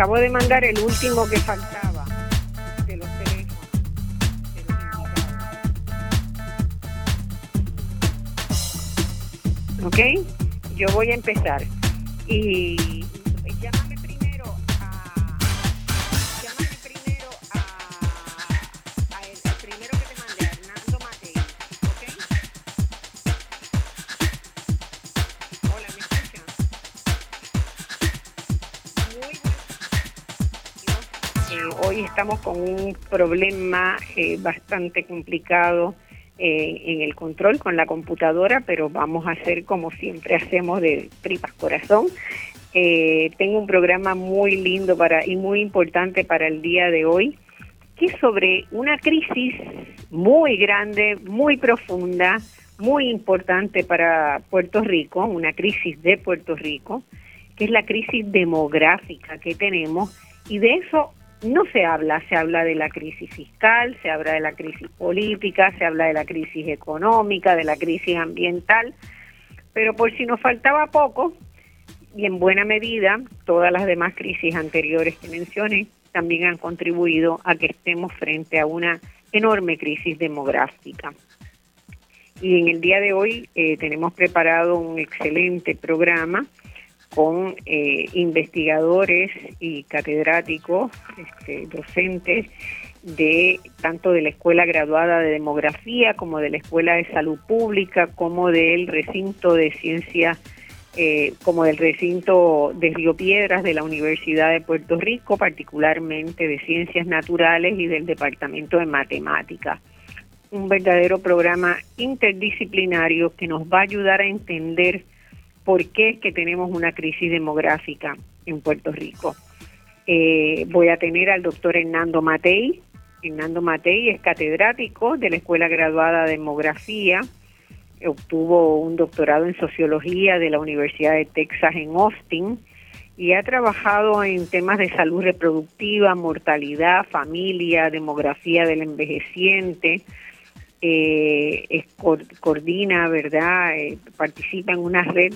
Acabo de mandar el último que faltaba de los teléfonos de los. ¿Ok? Yo voy a empezar. Y un problema eh, bastante complicado eh, en el control con la computadora, pero vamos a hacer como siempre hacemos de tripas corazón. Eh, tengo un programa muy lindo para y muy importante para el día de hoy, que es sobre una crisis muy grande, muy profunda, muy importante para Puerto Rico, una crisis de Puerto Rico, que es la crisis demográfica que tenemos, y de eso no se habla, se habla de la crisis fiscal, se habla de la crisis política, se habla de la crisis económica, de la crisis ambiental, pero por si nos faltaba poco, y en buena medida, todas las demás crisis anteriores que mencioné también han contribuido a que estemos frente a una enorme crisis demográfica. Y en el día de hoy eh, tenemos preparado un excelente programa con eh, investigadores y catedráticos, este, docentes de tanto de la Escuela Graduada de Demografía como de la Escuela de Salud Pública, como del recinto de ciencias, eh, como del recinto de Río Piedras de la Universidad de Puerto Rico, particularmente de Ciencias Naturales y del Departamento de Matemáticas. Un verdadero programa interdisciplinario que nos va a ayudar a entender por qué es que tenemos una crisis demográfica en Puerto Rico. Eh, voy a tener al doctor Hernando Matei. Hernando Matei es catedrático de la Escuela Graduada de Demografía, obtuvo un doctorado en sociología de la Universidad de Texas en Austin y ha trabajado en temas de salud reproductiva, mortalidad, familia, demografía del envejeciente, eh, coordina, ¿verdad? Eh, participa en una red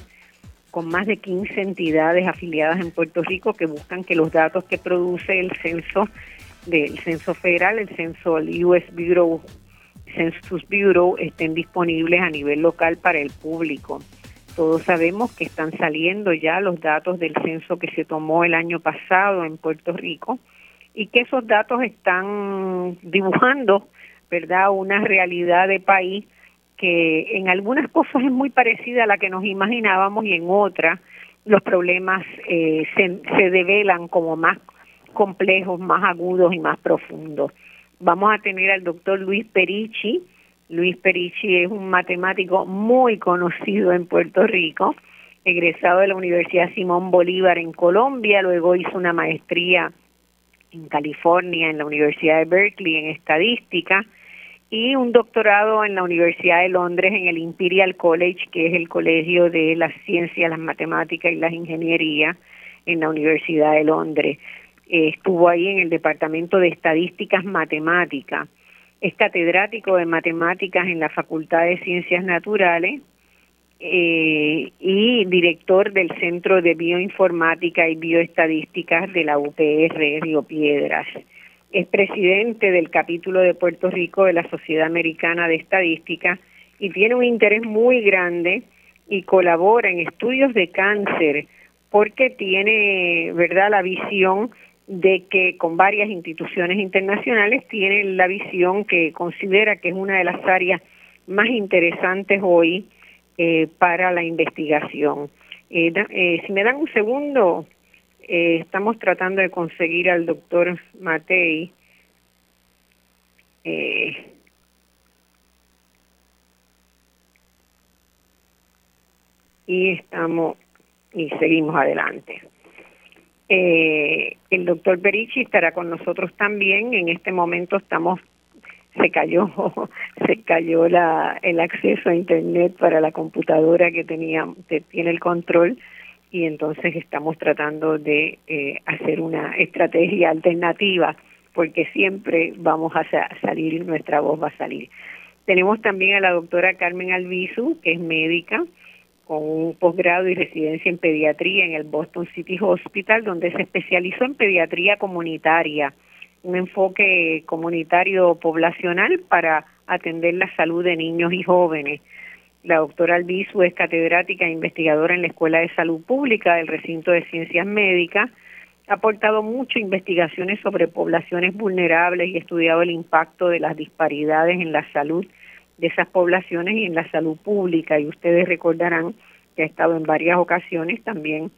con más de 15 entidades afiliadas en Puerto Rico que buscan que los datos que produce el censo del censo federal, el censo del US Bureau, Census Bureau, estén disponibles a nivel local para el público. Todos sabemos que están saliendo ya los datos del censo que se tomó el año pasado en Puerto Rico y que esos datos están dibujando, ¿verdad?, una realidad de país que en algunas cosas es muy parecida a la que nos imaginábamos y en otras los problemas eh, se, se develan como más complejos, más agudos y más profundos. Vamos a tener al doctor Luis Perici. Luis Perici es un matemático muy conocido en Puerto Rico, egresado de la Universidad Simón Bolívar en Colombia, luego hizo una maestría en California, en la Universidad de Berkeley, en estadística, y un doctorado en la Universidad de Londres, en el Imperial College, que es el colegio de las ciencias, las matemáticas y las ingenierías en la Universidad de Londres. Eh, estuvo ahí en el Departamento de Estadísticas Matemáticas. Es catedrático de matemáticas en la Facultad de Ciencias Naturales eh, y director del Centro de Bioinformática y Bioestadísticas de la UPR Río Piedras. Es presidente del capítulo de Puerto Rico de la Sociedad Americana de Estadística y tiene un interés muy grande y colabora en estudios de cáncer porque tiene, ¿verdad?, la visión de que con varias instituciones internacionales tiene la visión que considera que es una de las áreas más interesantes hoy eh, para la investigación. Eh, eh, si me dan un segundo, estamos tratando de conseguir al doctor Matei. y estamos y seguimos adelante. el doctor Berici estará con nosotros también. En este momento estamos se cayó se cayó la el acceso a internet para la computadora que tenía que tiene el control y entonces estamos tratando de eh, hacer una estrategia alternativa porque siempre vamos a salir nuestra voz va a salir. Tenemos también a la doctora Carmen Albizu, que es médica, con un posgrado y residencia en pediatría en el Boston City Hospital, donde se especializó en pediatría comunitaria un enfoque comunitario poblacional para atender la salud de niños y jóvenes. La doctora Albizu es catedrática e investigadora en la Escuela de Salud Pública del Recinto de Ciencias Médicas. Ha aportado mucho investigaciones sobre poblaciones vulnerables y estudiado el impacto de las disparidades en la salud de esas poblaciones y en la salud pública. Y ustedes recordarán que ha estado en varias ocasiones también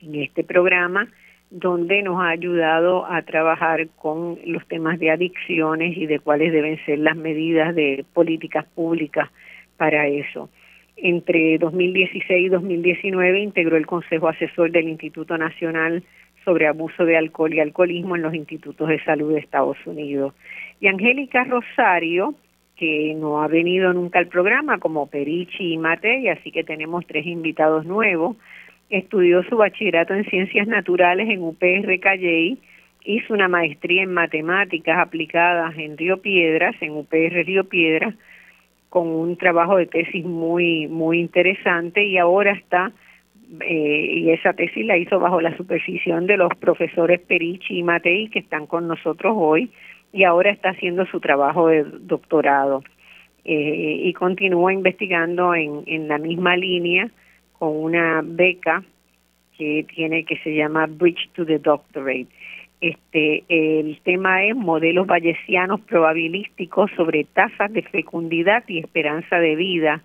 en este programa donde nos ha ayudado a trabajar con los temas de adicciones y de cuáles deben ser las medidas de políticas públicas para eso. Entre 2016 y 2019 integró el Consejo Asesor del Instituto Nacional sobre Abuso de Alcohol y Alcoholismo en los Institutos de Salud de Estados Unidos. Y Angélica Rosario, que no ha venido nunca al programa, como Perichi y Mate, así que tenemos tres invitados nuevos, estudió su bachillerato en ciencias naturales en UPR Calley, hizo una maestría en matemáticas aplicadas en Río Piedras, en UPR Río Piedras, con un trabajo de tesis muy muy interesante y ahora está eh, y esa tesis la hizo bajo la supervisión de los profesores Perichi y Matei que están con nosotros hoy y ahora está haciendo su trabajo de doctorado eh, y continúa investigando en, en la misma línea con una beca que tiene que se llama Bridge to the Doctorate. Este, el tema es modelos bayesianos probabilísticos sobre tasas de fecundidad y esperanza de vida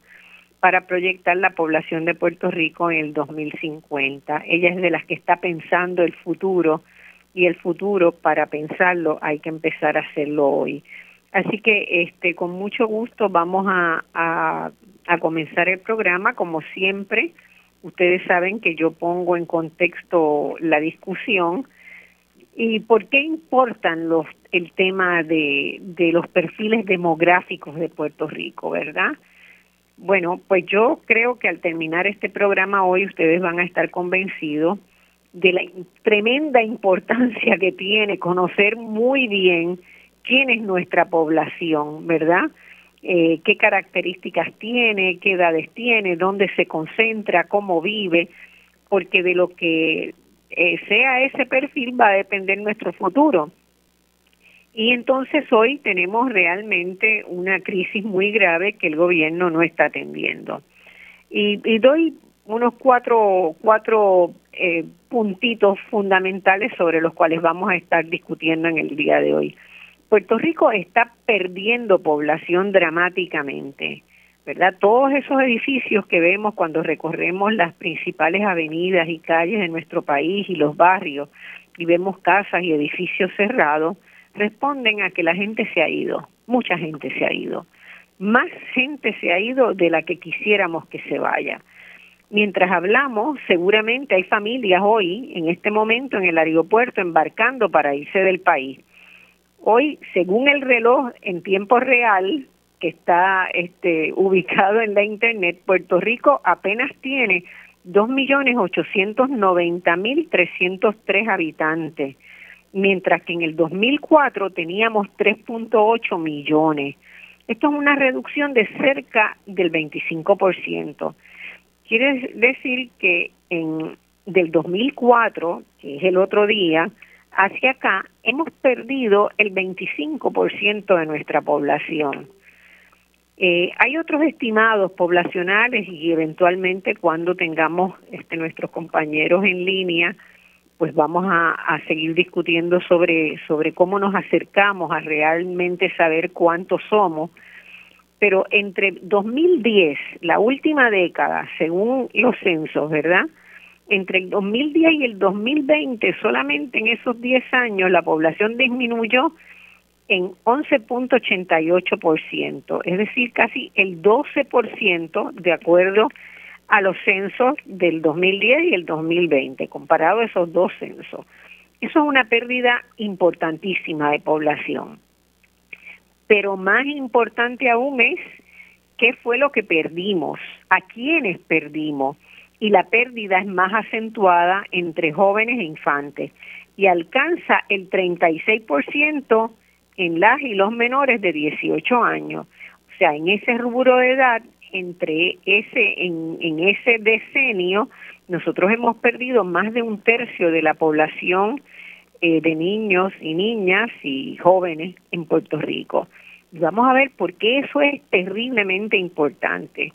para proyectar la población de Puerto Rico en el 2050. Ella es de las que está pensando el futuro y el futuro para pensarlo hay que empezar a hacerlo hoy. Así que este con mucho gusto vamos a, comenzar el programa, como siempre, ustedes saben que yo pongo en contexto la discusión y por qué importan los el tema de, de los perfiles demográficos de Puerto Rico, ¿verdad? Bueno, pues yo creo que al terminar este programa hoy ustedes van a estar convencidos de la tremenda importancia que tiene conocer muy bien quién es nuestra población, ¿verdad? eh, qué características tiene, qué edades tiene, dónde se concentra, cómo vive, porque de lo que eh, sea ese perfil va a depender nuestro futuro. Y entonces hoy tenemos realmente una crisis muy grave que el gobierno no está atendiendo. Y, y doy unos cuatro, cuatro eh, puntitos fundamentales sobre los cuales vamos a estar discutiendo en el día de hoy. Puerto Rico está perdiendo población dramáticamente, ¿verdad? Todos esos edificios que vemos cuando recorremos las principales avenidas y calles de nuestro país y los barrios y vemos casas y edificios cerrados, responden a que la gente se ha ido, mucha gente se ha ido. Más gente se ha ido de la que quisiéramos que se vaya mientras hablamos, seguramente hay familias hoy, en este momento, en el aeropuerto, embarcando para irse del país. Hoy, según el reloj en tiempo real, que está este, ubicado en la Internet, Puerto Rico apenas tiene 2.890.303 habitantes, mientras que en el 2004 teníamos 3.8 millones. Esto es una reducción de cerca del 25%. Quiere decir que en del 2004, que es el otro día, hacia acá hemos perdido el 25% de nuestra población. Eh, hay otros estimados poblacionales y eventualmente cuando tengamos este, nuestros compañeros en línea, pues vamos a, a, seguir discutiendo sobre, sobre cómo nos acercamos a realmente saber cuántos somos pero entre 2010, la última década, según los censos, ¿verdad? Entre el 2010 y el 2020, solamente en esos 10 años, la población disminuyó en 11.88%, es decir, casi el 12% de acuerdo a los censos del 2010 y el 2020, comparado a esos dos censos. Eso es una pérdida importantísima de población pero más importante aún es qué fue lo que perdimos, a quiénes perdimos. Y la pérdida es más acentuada entre jóvenes e infantes y alcanza el 36% en las y los menores de 18 años. O sea, en ese rubro de edad, entre ese en, ese decenio, nosotros hemos perdido más de un tercio de la población eh, de niños y niñas y jóvenes en Puerto Rico. Vamos a ver por qué eso es terriblemente importante.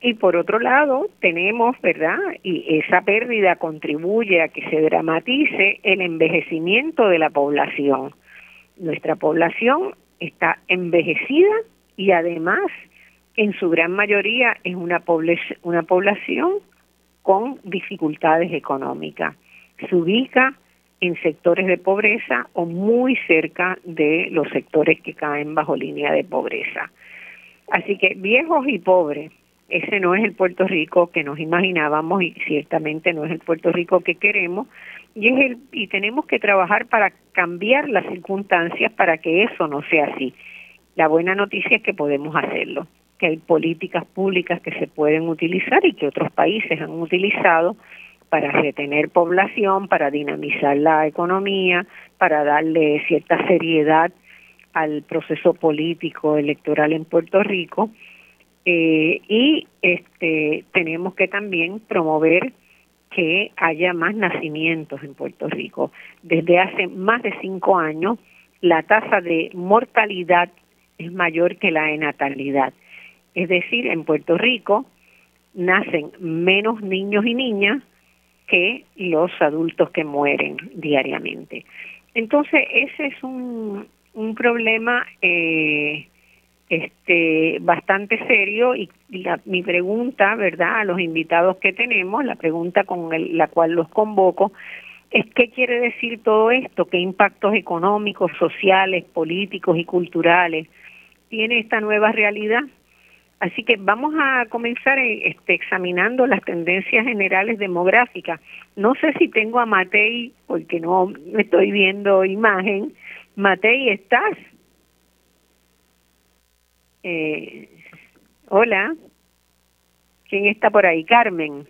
Y por otro lado, tenemos, ¿verdad? Y esa pérdida contribuye a que se dramatice el envejecimiento de la población. Nuestra población está envejecida y además, en su gran mayoría, es una, una población con dificultades económicas. Se ubica en sectores de pobreza o muy cerca de los sectores que caen bajo línea de pobreza. Así que viejos y pobres, ese no es el Puerto Rico que nos imaginábamos y ciertamente no es el Puerto Rico que queremos y es el y tenemos que trabajar para cambiar las circunstancias para que eso no sea así. La buena noticia es que podemos hacerlo, que hay políticas públicas que se pueden utilizar y que otros países han utilizado para retener población, para dinamizar la economía, para darle cierta seriedad al proceso político electoral en Puerto Rico eh, y este tenemos que también promover que haya más nacimientos en Puerto Rico. Desde hace más de cinco años la tasa de mortalidad es mayor que la de natalidad. Es decir, en Puerto Rico nacen menos niños y niñas que los adultos que mueren diariamente. Entonces, ese es un, un problema eh, este bastante serio y la, mi pregunta, ¿verdad?, a los invitados que tenemos, la pregunta con la cual los convoco, es qué quiere decir todo esto, qué impactos económicos, sociales, políticos y culturales tiene esta nueva realidad Así que vamos a comenzar eh, este, examinando las tendencias generales demográficas. No sé si tengo a Matei, porque no estoy viendo imagen. Matei, ¿estás? Eh, hola. ¿Quién está por ahí? Carmen.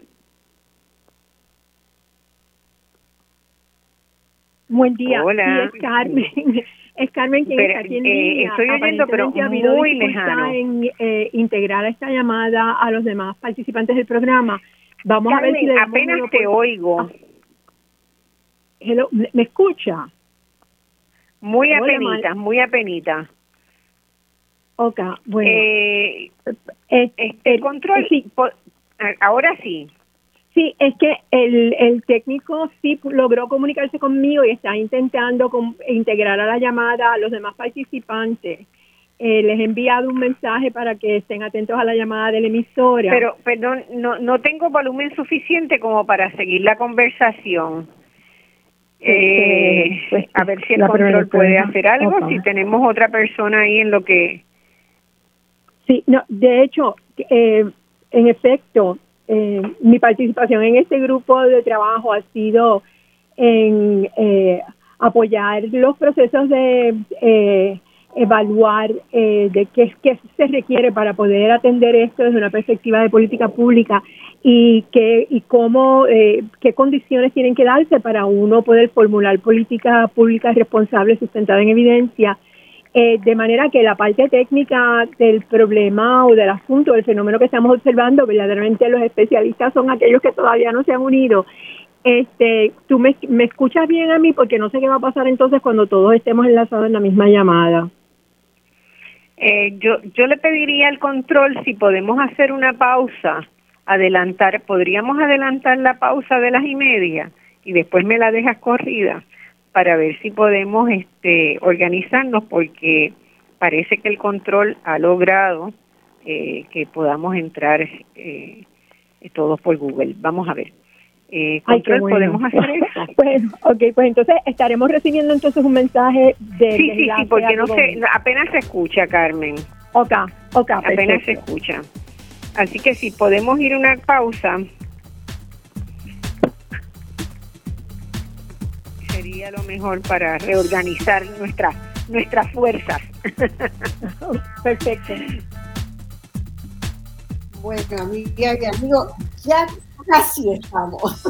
Buen día. Hola. Sí, es Carmen. Es Carmen quien está aquí en eh, Estoy oyendo, pero muy lejano. en eh, integrar esta llamada a los demás participantes del programa. Vamos a ver si apenas te oigo. Ah. ¿Me escucha? Muy apenita, muy apenita. Ok, bueno. Eh, este, el control, sí. ahora sí. Sí, es que el, el técnico sí logró comunicarse conmigo y está intentando integrar a la llamada a los demás participantes. Eh, les he enviado un mensaje para que estén atentos a la llamada de la emisora. Pero, perdón, no, no tengo volumen suficiente como para seguir la conversación. Eh, pues, a ver si el control puede hacer algo, si tenemos otra persona ahí en lo que... Sí, no, de hecho, eh, en efecto, eh, mi participación en este grupo de trabajo ha sido en eh, apoyar los procesos de eh, evaluar eh, de qué, qué se requiere para poder atender esto desde una perspectiva de política pública y qué y cómo eh, qué condiciones tienen que darse para uno poder formular políticas públicas responsables sustentadas en evidencia eh, de manera que la parte técnica del problema o del asunto, del fenómeno que estamos observando, verdaderamente los especialistas son aquellos que todavía no se han unido. Este, tú me, me escuchas bien a mí porque no sé qué va a pasar entonces cuando todos estemos enlazados en la misma llamada. Eh, yo, yo le pediría al control si podemos hacer una pausa, adelantar, podríamos adelantar la pausa de las y media y después me la dejas corrida para ver si podemos este, organizarnos porque parece que el control ha logrado eh, que podamos entrar eh, todos por Google. Vamos a ver. Eh, control, podemos hacer eso. pues, ok, pues entonces estaremos recibiendo entonces un mensaje de. Sí, sí, sí, porque no se, apenas se escucha, Carmen. Ok, ok. Apenas se escucha. Así que si podemos ir a una pausa. Sería lo mejor para reorganizar nuestras nuestras fuerzas. Perfecto. Bueno, amiga y amigo, ya casi estamos.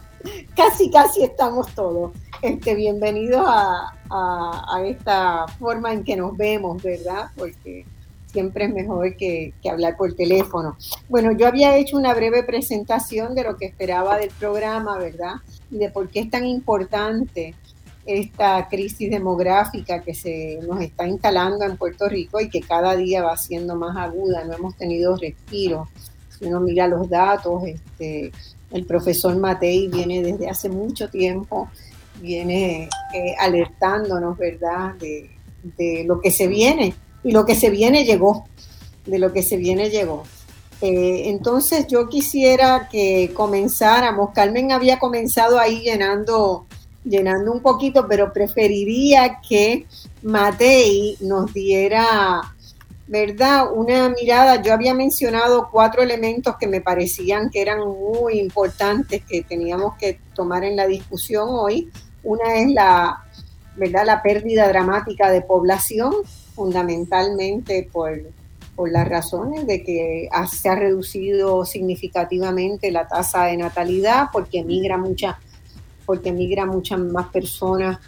casi, casi estamos todos. Este, bienvenidos a, a, esta forma en que nos vemos, ¿verdad? Porque siempre es mejor que, hablar por teléfono. Bueno, yo había hecho una breve presentación de lo que esperaba del programa, ¿verdad? Y de por qué es tan importante esta crisis demográfica que se nos está instalando en Puerto Rico y que cada día va siendo más aguda. No hemos tenido respiro uno mira los datos, este, el profesor Matei viene desde hace mucho tiempo, viene eh, alertándonos, ¿verdad?, de, lo que se viene. Y lo que se viene llegó, de lo que se viene llegó. Eh, entonces yo quisiera que comenzáramos, Carmen había comenzado ahí llenando, llenando un poquito, pero preferiría que Matei nos diera ¿verdad? Una mirada, yo había mencionado cuatro elementos que me parecían que eran muy importantes que teníamos que tomar en la discusión hoy. Una es la, ¿verdad? La pérdida dramática de población, fundamentalmente por, por las razones de que se ha reducido significativamente la tasa de natalidad, porque migra mucha, porque migra muchas más personas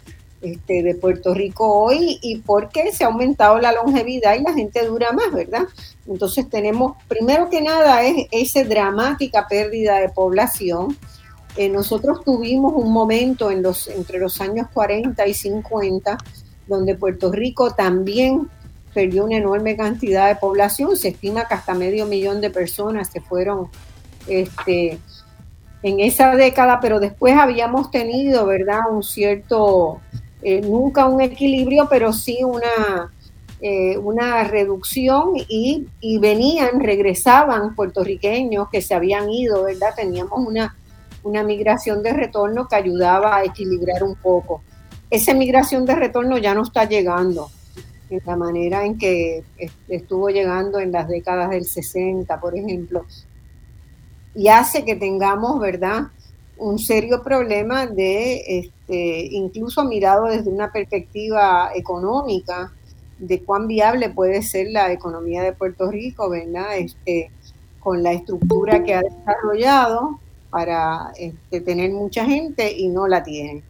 este, de Puerto Rico hoy y porque se ha aumentado la longevidad y la gente dura más, ¿verdad? Entonces tenemos, primero que nada, es esa dramática pérdida de población. Eh, nosotros tuvimos un momento en los, entre los años 40 y 50 donde Puerto Rico también perdió una enorme cantidad de población. Se estima que hasta medio millón de personas se fueron este, en esa década, pero después habíamos tenido, ¿verdad?, un cierto eh, nunca un equilibrio, pero sí una, eh, una reducción y, venían, regresaban puertorriqueños que se habían ido, ¿verdad? Teníamos una, una migración de retorno que ayudaba a equilibrar un poco. Esa migración de retorno ya no está llegando en la manera en que estuvo llegando en las décadas del 60, por ejemplo, y hace que tengamos, ¿verdad?, un serio problema de, este, incluso mirado desde una perspectiva económica, de cuán viable puede ser la economía de Puerto Rico, ¿verdad? Este, con la estructura que ha desarrollado para este, tener mucha gente y no la tiene.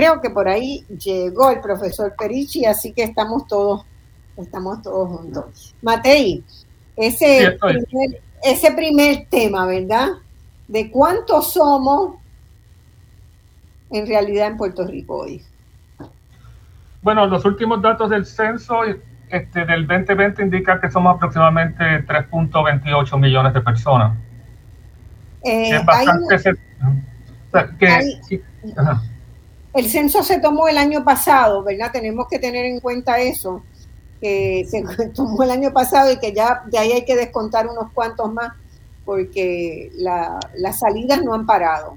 Creo que por ahí llegó el profesor Perichi, así que estamos todos, estamos todos juntos. Matei, ese, ese primer tema, ¿verdad? de cuántos somos en realidad en Puerto Rico hoy. Bueno, los últimos datos del censo este, del 2020 indican que somos aproximadamente 3.28 millones de personas. es bastante... el censo se tomó el año pasado, ¿verdad? Tenemos que tener en cuenta eso, que se tomó el año pasado y que ya de ahí hay que descontar unos cuantos más porque las salidas no han parado.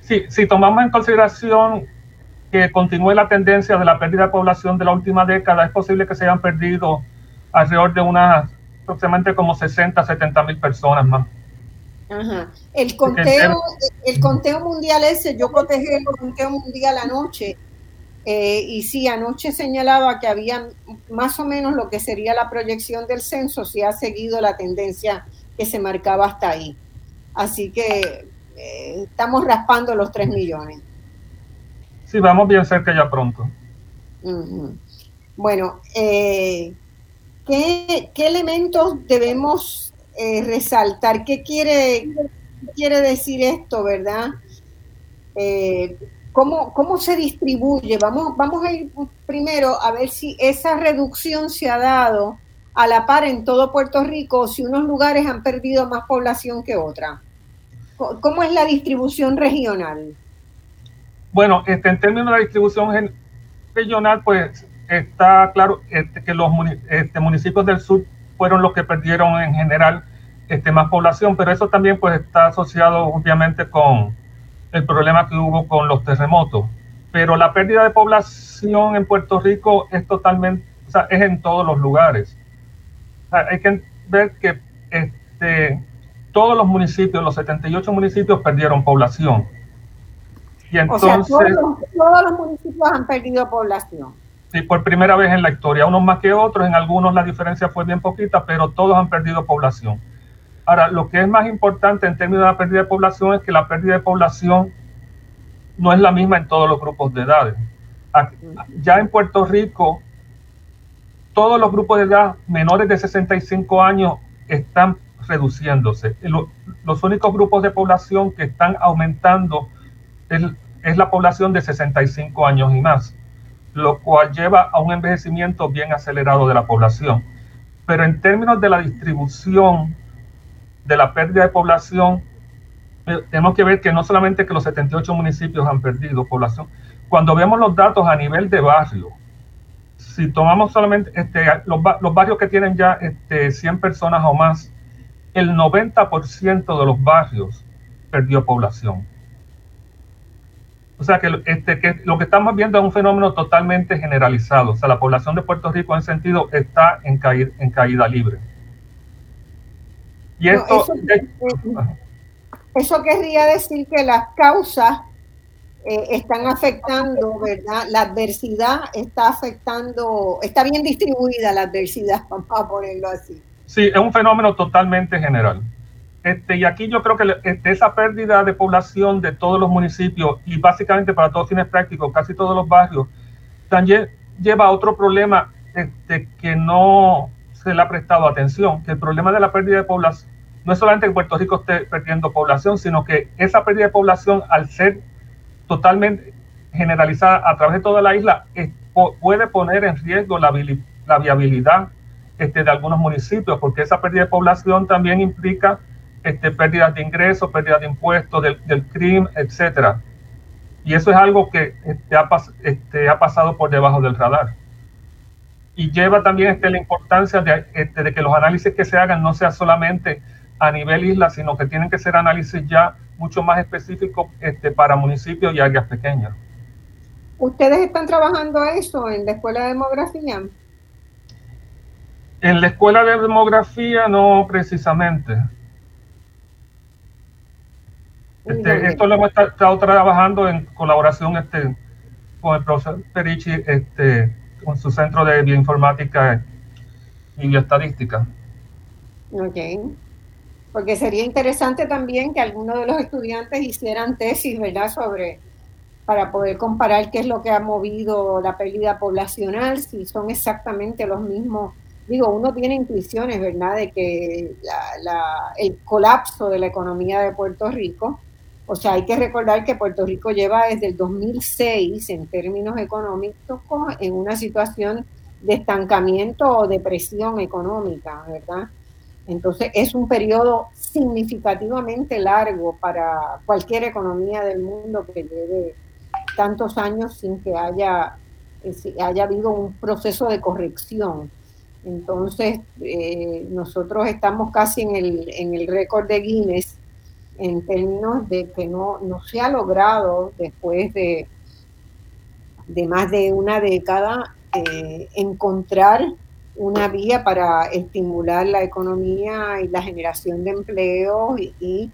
Sí, si tomamos en consideración que continúe la tendencia de la pérdida de población de la última década, es posible que se hayan perdido alrededor de unas aproximadamente como 60, 70 mil personas más. Ajá. El conteo, el conteo mundial ese, yo protegí el conteo mundial anoche eh, y sí, anoche señalaba que había más o menos lo que sería la proyección del censo si ha seguido la tendencia que se marcaba hasta ahí. Así que eh, estamos raspando los 3 millones. Sí, vamos bien cerca ya pronto. Bueno, eh, ¿qué, elementos debemos eh, resaltar? ¿Qué quiere, quiere decir esto, verdad? ¿cómo, ¿Cómo se distribuye? Vamos, vamos a ir primero a ver si esa reducción se ha dado a la par en todo Puerto Rico si unos lugares han perdido más población que otra? ¿Cómo es la distribución regional? Bueno, este, en términos de la distribución regional, pues está claro este, que los este, municipios del sur fueron los que perdieron en general este, más población, pero eso también pues está asociado obviamente con el problema que hubo con los terremotos. Pero la pérdida de población en Puerto Rico es totalmente, o sea, es en todos los lugares hay que ver que este, todos los municipios, los 78 municipios perdieron población. Y entonces, todos, los, municipios han perdido población. Sí, por primera vez en la historia, unos más que otros, en algunos la diferencia fue bien poquita, pero todos han perdido población. Ahora, lo que es más importante en términos de la pérdida de población es que la pérdida de población no es la misma en todos los grupos de edades. Ya en Puerto Rico, todos los grupos de edad menores de 65 años están reduciéndose. Los únicos grupos de población que están aumentando es, la población de 65 años y más, lo cual lleva a un envejecimiento bien acelerado de la población. Pero en términos de la distribución de la pérdida de población, eh, tenemos que ver que no solamente que los 78 municipios han perdido población, cuando vemos los datos a nivel de barrio, si tomamos solamente este, los, barrios que tienen ya este, 100 personas o más, el 90% de los barrios perdió población. O sea que, este, que lo que estamos viendo es un fenómeno totalmente generalizado. O sea, la población de Puerto Rico en sentido está en, caída, en caída libre. Y esto, eso querría decir que las causas eh, están afectando, ¿verdad? La adversidad está afectando, está bien distribuida la adversidad, vamos a ponerlo así. Sí, es un fenómeno totalmente general. Este, y aquí yo creo que este, esa pérdida de población de todos los municipios y básicamente para todos fines prácticos, casi todos los barrios, también lleva a otro problema este, que no se le ha prestado atención, que el problema de la pérdida de población no es solamente que Puerto Rico esté perdiendo población, sino que esa pérdida de población al ser totalmente generalizada a través de toda la isla puede poner en riesgo la, viabilidad este, de algunos municipios, porque esa pérdida de población también implica este, pérdidas de ingresos, pérdidas de impuestos, del, del crimen, etcétera. Y eso es algo que este, ha, este, ha, pasado por debajo del radar. Y lleva también este, la importancia de, este, de que los análisis que se hagan no sea solamente a nivel isla, sino que tienen que ser análisis ya mucho más específico este, para municipios y áreas pequeñas. ¿Ustedes están trabajando eso en la Escuela de Demografía? En la Escuela de Demografía no precisamente. Este, esto lo hemos estado trabajando en colaboración este, con el profesor Perici este, con su centro de bioinformática y bioestadística. Ok porque sería interesante también que algunos de los estudiantes hicieran tesis, ¿verdad?, sobre, para poder comparar qué es lo que ha movido la pérdida poblacional, si son exactamente los mismos. Digo, uno tiene intuiciones, ¿verdad?, de que el colapso de la economía de Puerto Rico, o sea, hay que recordar que Puerto Rico lleva desde el 2006, en términos económicos, en una situación de estancamiento o depresión económica, ¿verdad? Entonces es un periodo significativamente largo para cualquier economía del mundo que lleve tantos años sin que haya, eh, haya habido un proceso de corrección. Entonces, eh, nosotros estamos casi en el, en el récord de Guinness en términos de que no, no se ha logrado después de, de más de una década eh, encontrar una vía para estimular la economía y la generación de empleo y, y,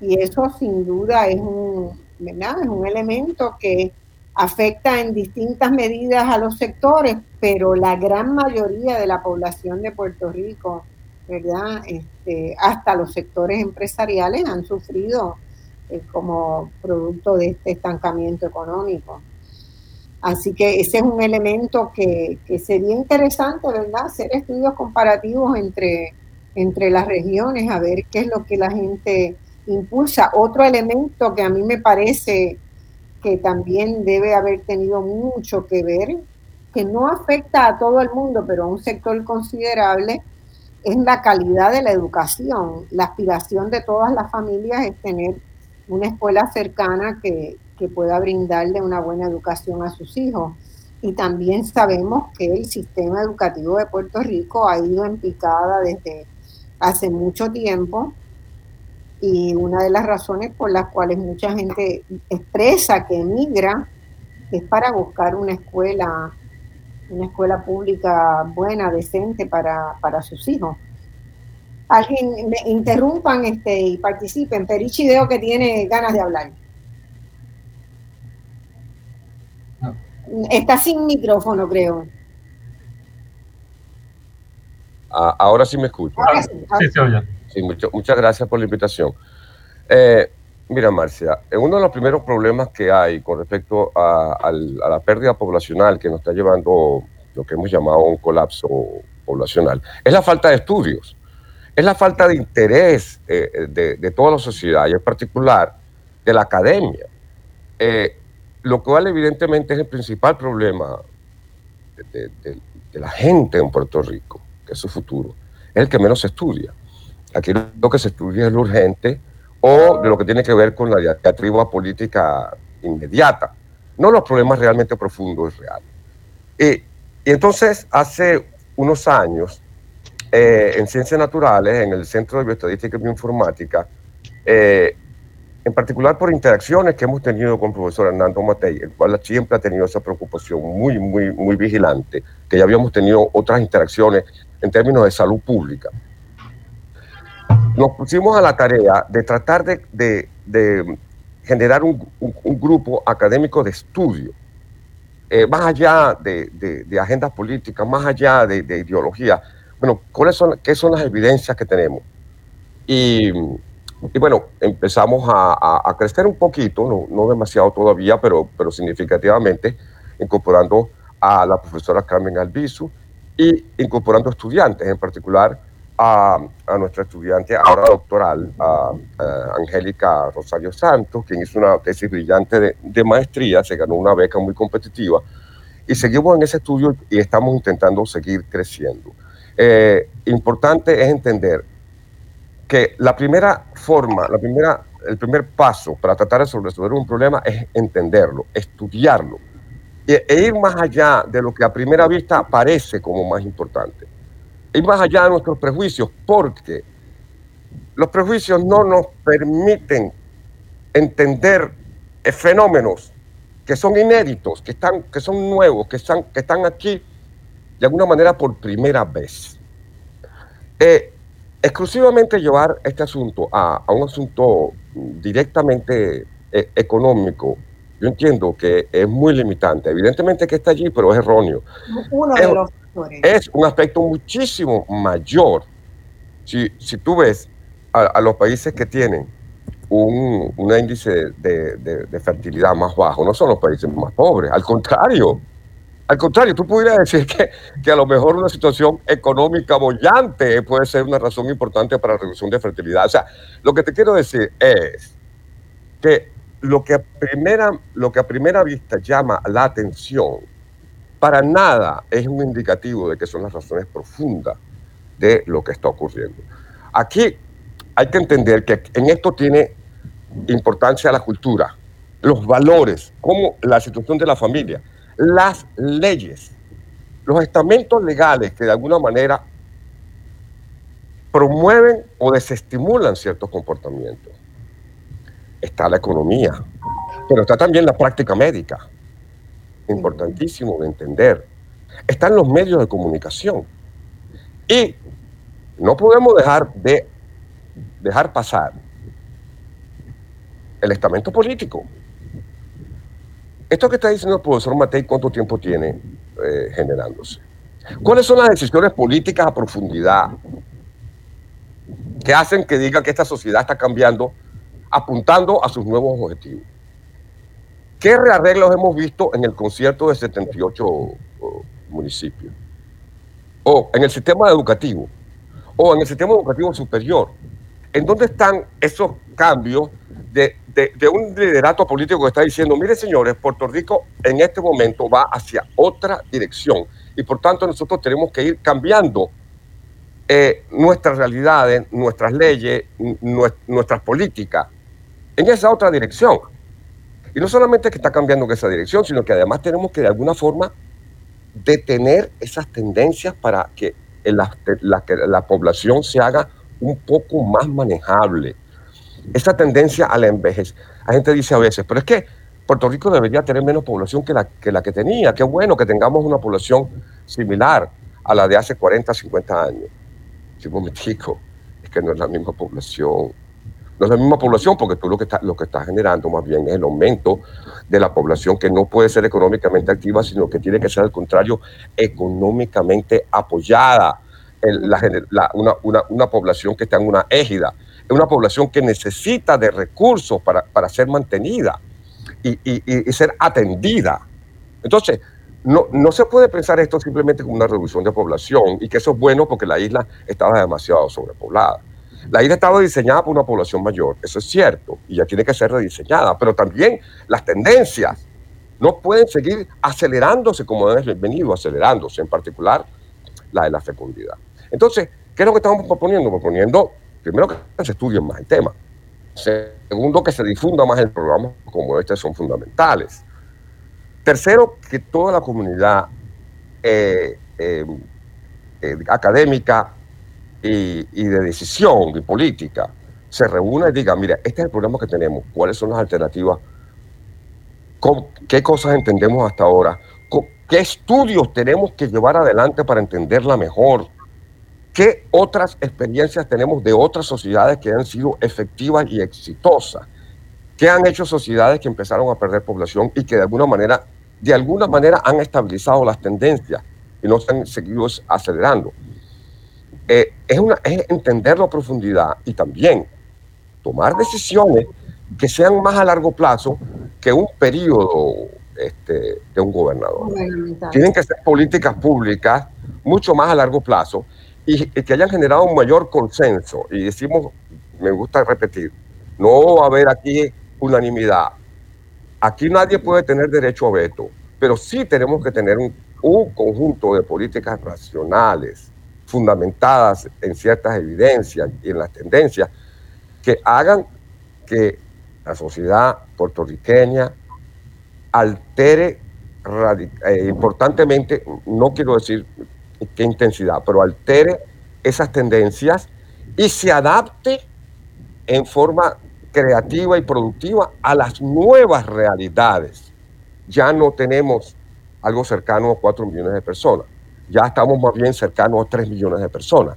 eso sin duda es un, ¿verdad? es un elemento que afecta en distintas medidas a los sectores, pero la gran mayoría de la población de Puerto Rico, ¿verdad? Este, hasta los sectores empresariales han sufrido eh, como producto de este estancamiento económico. Así que ese es un elemento que, sería interesante, ¿verdad? Hacer estudios comparativos entre, entre las regiones, a ver qué es lo que la gente impulsa. Otro elemento que a mí me parece que también debe haber tenido mucho que ver, que no afecta a todo el mundo, pero a un sector considerable, es la calidad de la educación. La aspiración de todas las familias es tener una escuela cercana que, que pueda brindarle una buena educación a sus hijos. Y también sabemos que el sistema educativo de Puerto Rico ha ido en picada desde hace mucho tiempo y una de las razones por las cuales mucha gente expresa que emigra es para buscar una escuela, una escuela pública buena, decente para, para sus hijos. Alguien me interrumpan este, y participen. Perichi veo que tiene ganas de hablar. Está sin micrófono, creo. Ah, ahora sí me escucho. sí, muchas gracias por la invitación. Eh, mira, Marcia, uno de los primeros problemas que hay con respecto a, la pérdida poblacional que nos está llevando lo que hemos llamado un colapso poblacional es la falta de estudios, es la falta de interés eh, de, toda la sociedad y en particular de la academia. Eh, lo cual evidentemente es el principal problema de, la gente en Puerto Rico, que es su futuro, es el que menos se estudia. Aquí lo que se estudia es lo urgente o de lo que tiene que ver con la diatriba política inmediata, no los problemas realmente profundos y reales. Y, entonces, hace unos años, eh, en Ciencias Naturales, en el Centro de Bioestadística y Bioinformática, eh, en particular por interacciones que hemos tenido con el profesor Hernando Matei, el cual siempre ha tenido esa preocupación muy, muy, muy vigilante, que ya habíamos tenido otras interacciones en términos de salud pública. Nos pusimos a la tarea de tratar de, generar un, grupo académico de estudio, eh, más allá de, agendas políticas, más allá de, ideología. Bueno, ¿cuáles son, ¿qué son las evidencias que tenemos? Y bueno, empezamos a, crecer un poquito, no, demasiado todavía, pero, pero significativamente, incorporando a la profesora Carmen Albizu y incorporando estudiantes, en particular a, a nuestra estudiante ahora doctoral, a, Angélica Rosario Santos, quien hizo una tesis brillante de, de, maestría, se ganó una beca muy competitiva, y seguimos en ese estudio y estamos intentando seguir creciendo. Eh, importante es entender que la primera forma, la primera, el primer paso para tratar de resolver un problema es entenderlo, estudiarlo e, e, ir más allá de lo que a primera vista parece como más importante. Ir más allá de nuestros prejuicios, porque los prejuicios no nos permiten entender fenómenos que son inéditos, que, están, que son nuevos, que están, que están aquí de alguna manera por primera vez. Eh, exclusivamente llevar este asunto a, un asunto directamente eh, económico, yo entiendo que es muy limitante. Evidentemente que está allí, pero es erróneo. Uno es, de los Es un aspecto muchísimo mayor. Si, si tú ves a, los países que tienen un, índice de, de, fertilidad más bajo, no son los países más pobres, al contrario, al contrario, tú pudieras decir que, que, a lo mejor una situación económica bollante puede ser una razón importante para la reducción de fertilidad. O sea, lo que te quiero decir es que lo que primera, lo que a primera vista llama la atención, para nada es un indicativo de que son las razones profundas de lo que está ocurriendo. Aquí hay que entender que en esto tiene importancia la cultura, los valores, como la situación de la familia, las leyes, los estamentos legales que de alguna manera promueven o desestimulan ciertos comportamientos. Está la economía, pero está también la práctica médica, importantísimo de entender. Están los medios de comunicación. Y no podemos dejar de dejar pasar el estamento político. Esto que está diciendo el profesor Matei, ¿cuánto tiempo tiene eh, generándose? ¿Cuáles son las decisiones políticas a profundidad que hacen que diga que esta sociedad está cambiando, apuntando a sus nuevos objetivos? ¿Qué rearreglos hemos visto en el concierto de 78 municipios? O en el sistema educativo, o en el sistema educativo superior. ¿En dónde están esos cambios de, un liderato político que está diciendo, mire señores, Puerto Rico en este momento va hacia otra dirección y por tanto nosotros tenemos que ir cambiando eh, nuestras realidades, nuestras leyes, nuestras políticas en esa otra dirección? Y no solamente que está cambiando en esa dirección, sino que además tenemos que de alguna forma detener esas tendencias para que la, población se haga un poco más manejable esa tendencia a la envejez. La gente dice a veces, pero es que Puerto Rico debería tener menos población que la que, tenía. Qué bueno que tengamos una población similar a la de hace 40, 50 años. Si me digo, es que no es la misma población. No es la misma población porque tú lo que, está, lo que estás generando más bien es el aumento de la población que no puede ser económicamente activa, sino que tiene que ser al contrario, económicamente apoyada. una, una, una población que está en una égida es una población que necesita de recursos para, para ser mantenida y, y, ser atendida. Entonces, no, no, se puede pensar esto simplemente como una reducción de población y que eso es bueno porque la isla estaba demasiado sobrepoblada. La isla estaba diseñada por una población mayor, eso es cierto, y ya tiene que ser rediseñada, pero también las tendencias no pueden seguir acelerándose como han venido acelerándose, en particular la de la fecundidad. Entonces, ¿qué es lo que estamos proponiendo? Proponiendo primero que se estudie más el tema. Segundo, que se difunda más el programa como este son fundamentales. Tercero, que toda la comunidad eh, eh, eh, académica y, de decisión y política se reúna y diga, mira, este es el programa que tenemos, cuáles son las alternativas, qué cosas entendemos hasta ahora, qué estudios tenemos que llevar adelante para entenderla mejor, ¿Qué otras experiencias tenemos de otras sociedades que han sido efectivas y exitosas? ¿Qué han hecho sociedades que empezaron a perder población y que de alguna manera, de alguna manera han estabilizado las tendencias y no se han seguido acelerando? Eh, es, una, es entenderlo a profundidad y también tomar decisiones que sean más a largo plazo que un periodo este, de un gobernador. Tienen que ser políticas públicas mucho más a largo plazo y, que hayan generado un mayor consenso. Y decimos, me gusta repetir, no va a haber aquí unanimidad. Aquí nadie puede tener derecho a veto, pero sí tenemos que tener un, un conjunto de políticas racionales, fundamentadas en ciertas evidencias y en las tendencias, que hagan que la sociedad puertorriqueña altere eh, importantemente, no quiero decir qué intensidad, pero altere esas tendencias y se adapte en forma creativa y productiva a las nuevas realidades. Ya no tenemos algo cercano a 4 millones de personas, ya estamos más bien cercanos a 3 millones de personas.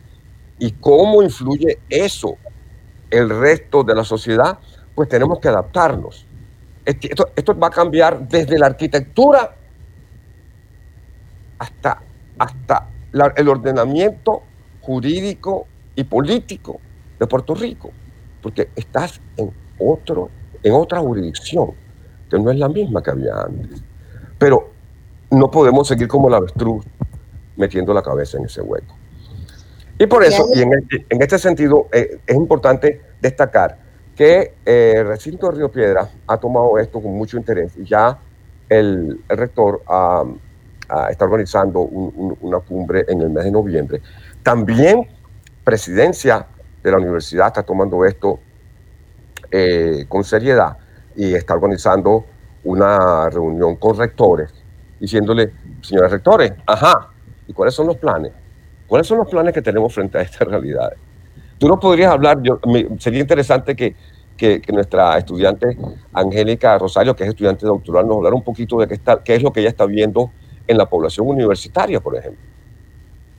¿Y cómo influye eso el resto de la sociedad? Pues tenemos que adaptarnos. Esto, esto va a cambiar desde la arquitectura hasta, hasta el ordenamiento jurídico y político de Puerto Rico, porque estás en, otro, en otra jurisdicción, que no es la misma que había antes. Pero no podemos seguir como la avestruz metiendo la cabeza en ese hueco. Y por eso, y en, este, en este sentido, eh, es importante destacar que eh, el recinto de Río Piedra ha tomado esto con mucho interés y ya el, rector está organizando una cumbre en el mes de noviembre. También Presidencia de la universidad está tomando esto eh, con seriedad y está organizando una reunión con rectores, diciéndole, señores rectores, ajá, ¿y cuáles son los planes? ¿Cuáles son los planes que tenemos frente a estas realidades? Tú no podrías hablar, sería interesante que, que, nuestra estudiante Angélica Rosario, que es estudiante doctoral, nos hablara un poquito de qué, está, qué es lo que ella está viendo en la población universitaria, por ejemplo.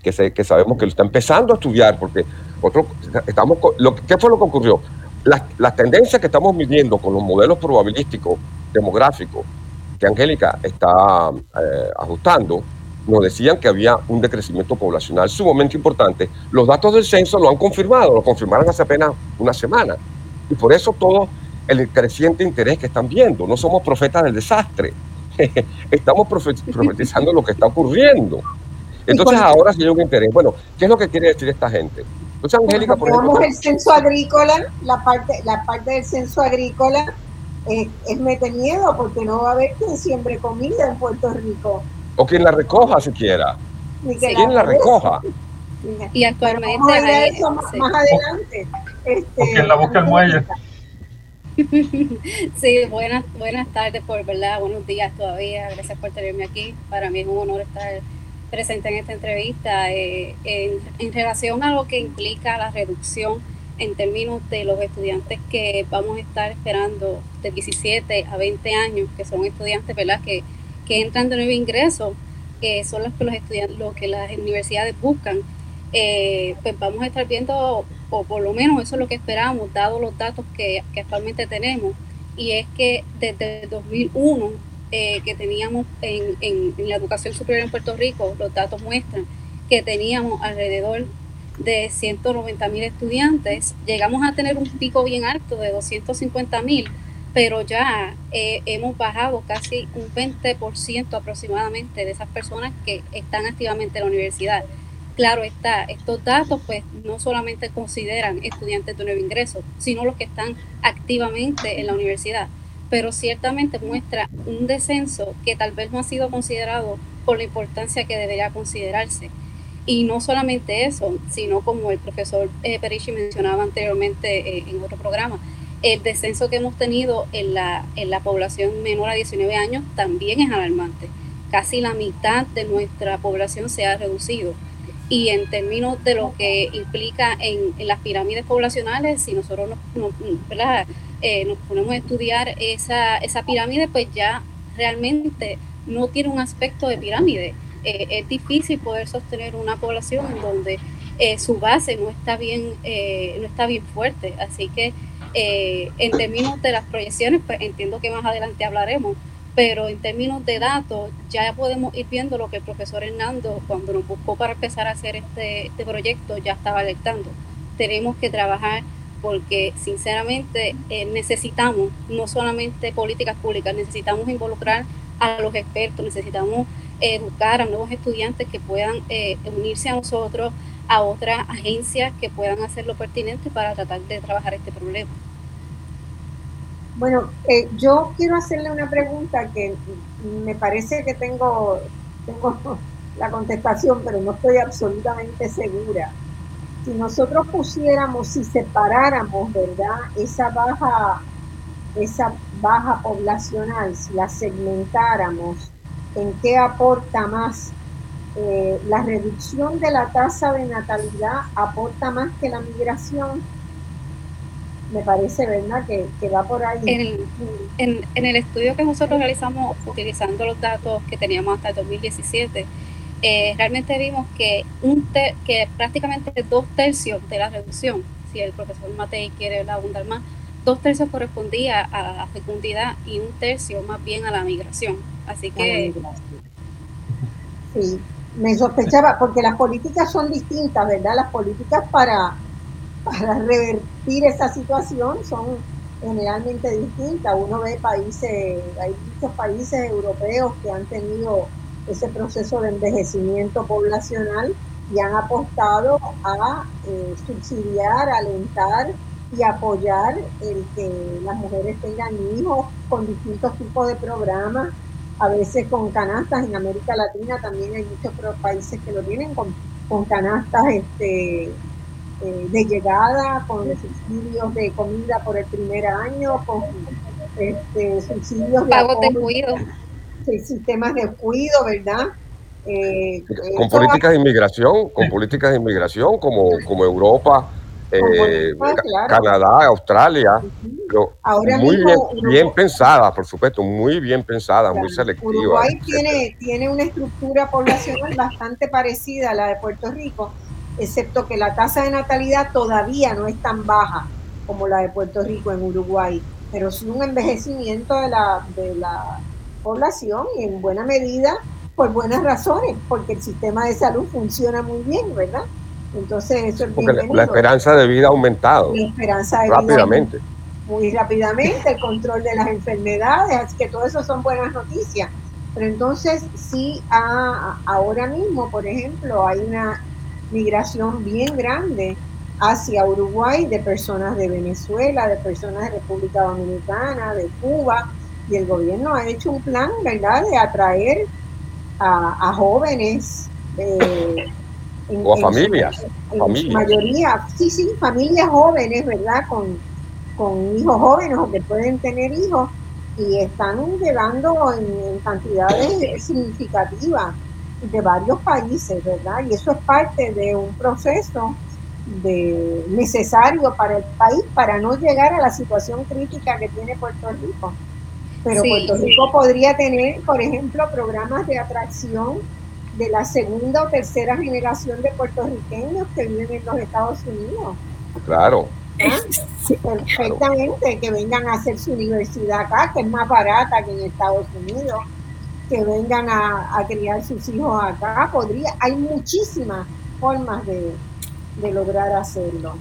Que, se, que sabemos que lo está empezando a estudiar, porque otro, estamos, lo, ¿qué fue lo que ocurrió? Las, las tendencias que estamos midiendo con los modelos probabilísticos demográficos que Angélica está eh, ajustando, nos decían que había un decrecimiento poblacional sumamente importante. Los datos del censo lo han confirmado, lo confirmaron hace apenas una semana. Y por eso todo el creciente interés que están viendo. No somos profetas del desastre. Estamos profetizando lo que está ocurriendo. Entonces ahora sí hay un interés. Bueno, ¿qué es lo que quiere decir esta gente? Entonces, Angélica, por ejemplo... el censo agrícola, la parte, la parte del censo agrícola eh, es mete miedo porque no va a haber quien siembre comida en Puerto Rico. O quien la recoja siquiera. quien la, recoja. Y actualmente... Vamos a eso más, adelante. Este, o quien la busca el muelle. sí, buenas, buenas tardes, por verdad, buenos días todavía. Gracias por tenerme aquí. Para mí es un honor estar presente en esta entrevista. Eh, en, relación a lo que implica la reducción en términos de los estudiantes que vamos a estar esperando de 17 a 20 años, que son estudiantes ¿verdad? Que, que entran de nuevo ingreso, que son los que los estudiantes, lo que las universidades buscan. Eh, pues vamos a estar viendo o por lo menos eso es lo que esperamos, dado los datos que, actualmente tenemos, y es que desde 2001 eh, que teníamos en, en, la educación superior en Puerto Rico, los datos muestran que teníamos alrededor de 190 mil estudiantes, llegamos a tener un pico bien alto de 250 mil, pero ya eh, hemos bajado casi un 20% aproximadamente de esas personas que están activamente en la universidad. Claro está, estos datos pues no solamente consideran estudiantes de nuevo ingreso, sino los que están activamente en la universidad, pero ciertamente muestra un descenso que tal vez no ha sido considerado por la importancia que debería considerarse. Y no solamente eso, sino como el profesor eh, mencionaba anteriormente eh, en otro programa, el descenso que hemos tenido en la, en la población menor a 19 años también es alarmante. Casi la mitad de nuestra población se ha reducido y en términos de lo que implica en, las pirámides poblacionales, si nosotros nos, eh, nos ponemos a estudiar esa, esa pirámide, pues ya realmente no tiene un aspecto de pirámide. Eh, es difícil poder sostener una población en donde eh, su base no está bien, no está bien fuerte. Así que en términos de las proyecciones, pues entiendo que más adelante hablaremos, pero en términos de datos ya podemos ir viendo lo que el profesor Hernando cuando nos buscó para empezar a hacer este, este proyecto ya estaba alertando. Tenemos que trabajar porque sinceramente eh, necesitamos no solamente políticas públicas, necesitamos involucrar a los expertos, necesitamos educar a nuevos estudiantes que puedan eh, unirse a nosotros, a otras agencias que puedan hacer lo pertinente para tratar de trabajar este problema. Bueno, eh, yo quiero hacerle una pregunta que me parece que tengo, la contestación, pero no estoy absolutamente segura. Si nosotros pusiéramos, si separáramos, ¿verdad? Esa baja, esa baja poblacional, si la segmentáramos, ¿en qué aporta más? Eh, la reducción de la tasa de natalidad aporta más que la migración me parece, ¿verdad?, que, va por ahí. En el, estudio que nosotros realizamos utilizando los datos que teníamos hasta el 2017, eh, realmente vimos que, un que prácticamente dos tercios de la reducción, si el profesor Matei quiere abundar más, dos tercios correspondía a la fecundidad y un tercio más bien a la migración. Así que... Sí, me sospechaba, porque las políticas son distintas, ¿verdad? Las políticas para para revertir esa situación son generalmente distintas. Uno ve países, hay muchos países europeos que han tenido ese proceso de envejecimiento poblacional y han apostado a eh, subsidiar, alentar y apoyar el que las mujeres tengan hijos con distintos tipos de programas, a veces con canastas. En América Latina también hay muchos países que lo tienen con, con canastas este, eh, de llegada, con subsidios de comida por el primer año, con este, subsidios de pagos de cuido, sistemas de cuido, ¿verdad? Eh, con políticas de inmigración, con políticas de inmigración como, como Europa, eh, Canadá, Australia, muy bien, bien pensada, por supuesto, muy bien pensada, muy selectiva. Uruguay tiene, tiene una estructura poblacional bastante parecida a la de Puerto Rico, excepto que la tasa de natalidad todavía no es tan baja como la de Puerto Rico en Uruguay, pero sí un envejecimiento de la, de la población y en buena medida por buenas razones, porque el sistema de salud funciona muy bien, ¿verdad? Entonces eso es porque la esperanza de vida ha aumentado. La esperanza de rápidamente. Vida muy rápidamente, el control de las enfermedades, así que todo eso son buenas noticias. Pero entonces sí, ahora mismo, por ejemplo, hay una migración bien grande hacia Uruguay de personas de Venezuela, de personas de República Dominicana, de Cuba, y el gobierno ha hecho un plan, ¿verdad?, de atraer a, jóvenes. Eh, o a familias. En, mayoría, sí, sí, familias jóvenes, ¿verdad?, con, con hijos jóvenes o que pueden tener hijos y están llegando en cantidades significativas de varios países, ¿verdad? Y eso es parte de un proceso de necesario para el país para no llegar a la situación crítica que tiene Puerto Rico. Pero Puerto Rico podría tener, por ejemplo, programas de atracción de la segunda o tercera generación de puertorriqueños que viven en los Estados Unidos. Claro. ¿Ah? Perfectamente, que vengan a hacer su universidad acá, que es más barata que en Estados Unidos que vengan a, criar sus hijos acá. Podría, hay muchísimas formas de, lograr hacerlo.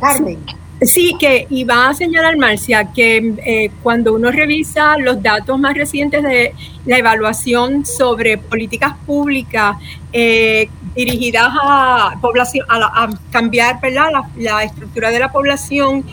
Carmen. Sí, que iba a señalar Marcia que eh, cuando uno revisa los datos más recientes de la evaluación sobre políticas públicas eh, dirigidas a población, a, cambiar La, la, estructura de la población,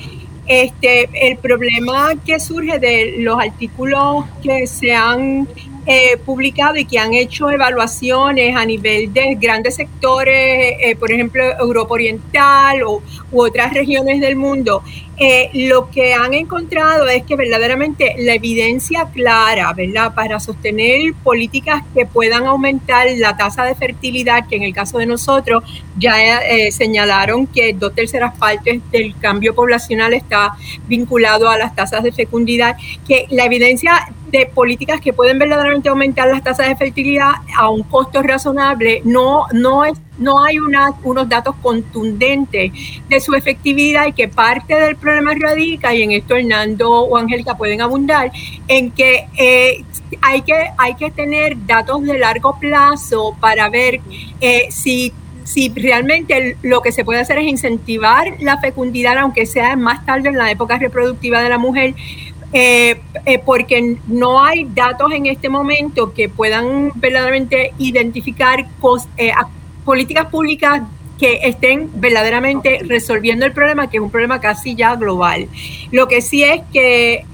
este, el problema que surge de los artículos que se han eh, publicado y que han hecho evaluaciones a nivel de grandes sectores, eh, por ejemplo, Europa Oriental o, u otras regiones del mundo, eh, lo que han encontrado es que verdaderamente la evidencia clara, ¿verdad?, para sostener políticas que puedan aumentar la tasa de fertilidad, que en el caso de nosotros ya señalaron que dos terceras partes del cambio poblacional está vinculado a las tasas de fecundidad, que la evidencia de políticas que pueden verdaderamente aumentar las tasas de fertilidad a un costo razonable, no, no, es, no hay una, unos datos contundentes de su efectividad y que parte del problema radica, y en esto Hernando o Angélica pueden abundar, en que eh, hay que, hay que tener datos de largo plazo para ver eh, si si realmente lo que se puede hacer es incentivar la fecundidad, aunque sea más tarde en la época reproductiva de la mujer, eh, eh, porque no hay datos en este momento que puedan verdaderamente identificar eh, políticas públicas que estén verdaderamente resolviendo el problema, que es un problema casi ya global. Lo que sí es que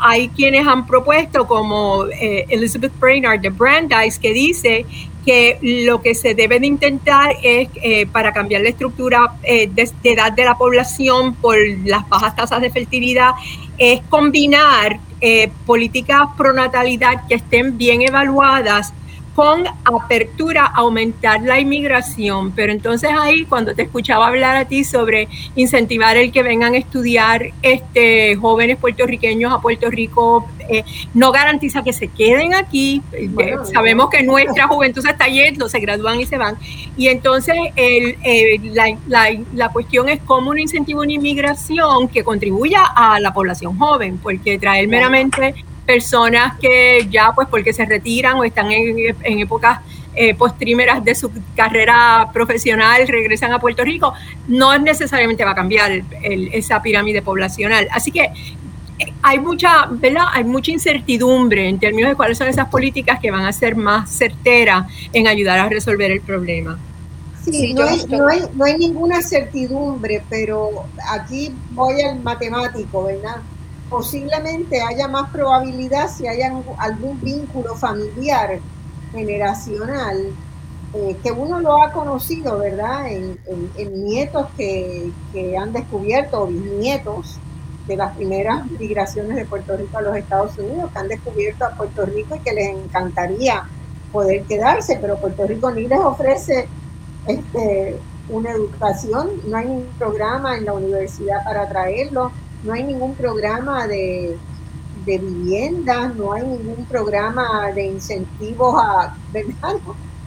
hay quienes han propuesto, como Elizabeth Brainard de Brandeis, que dice que lo que se debe de intentar es, para cambiar la estructura de, edad de la población por las bajas tasas de fertilidad, es combinar eh, políticas pro natalidad que estén bien evaluadas con apertura a aumentar la inmigración. Pero entonces ahí, cuando te escuchaba hablar a ti sobre incentivar el que vengan a estudiar este, jóvenes puertorriqueños a Puerto Rico, eh, no garantiza que se queden aquí. Eh, sabemos que nuestra juventud se está yendo, se gradúan y se van. Y entonces el, la, la, la, cuestión es cómo un incentivo una inmigración que contribuya a la población joven, porque traer meramente personas que ya pues porque se retiran o están en, épocas eh, postrimeras de su carrera profesional regresan a Puerto Rico, no necesariamente va a cambiar esa pirámide poblacional. Así que eh, hay mucha, ¿verdad? Hay mucha incertidumbre en términos de cuáles son esas políticas que van a ser más certeras en ayudar a resolver el problema. Sí, no, hay, no, hay, no hay ninguna certidumbre, pero aquí voy al matemático, ¿verdad? Posiblemente haya más probabilidad si hay algún vínculo familiar generacional eh, que uno lo ha conocido, ¿verdad? En, nietos que, han descubierto, o bisnietos de las primeras migraciones de Puerto Rico a los Estados Unidos, que han descubierto a Puerto Rico y que les encantaría poder quedarse, pero Puerto Rico ni les ofrece este, una educación, no hay ningún programa en la universidad para traerlo, no hay ningún programa de, de viviendas, no hay ningún programa de incentivos a, ¿verdad?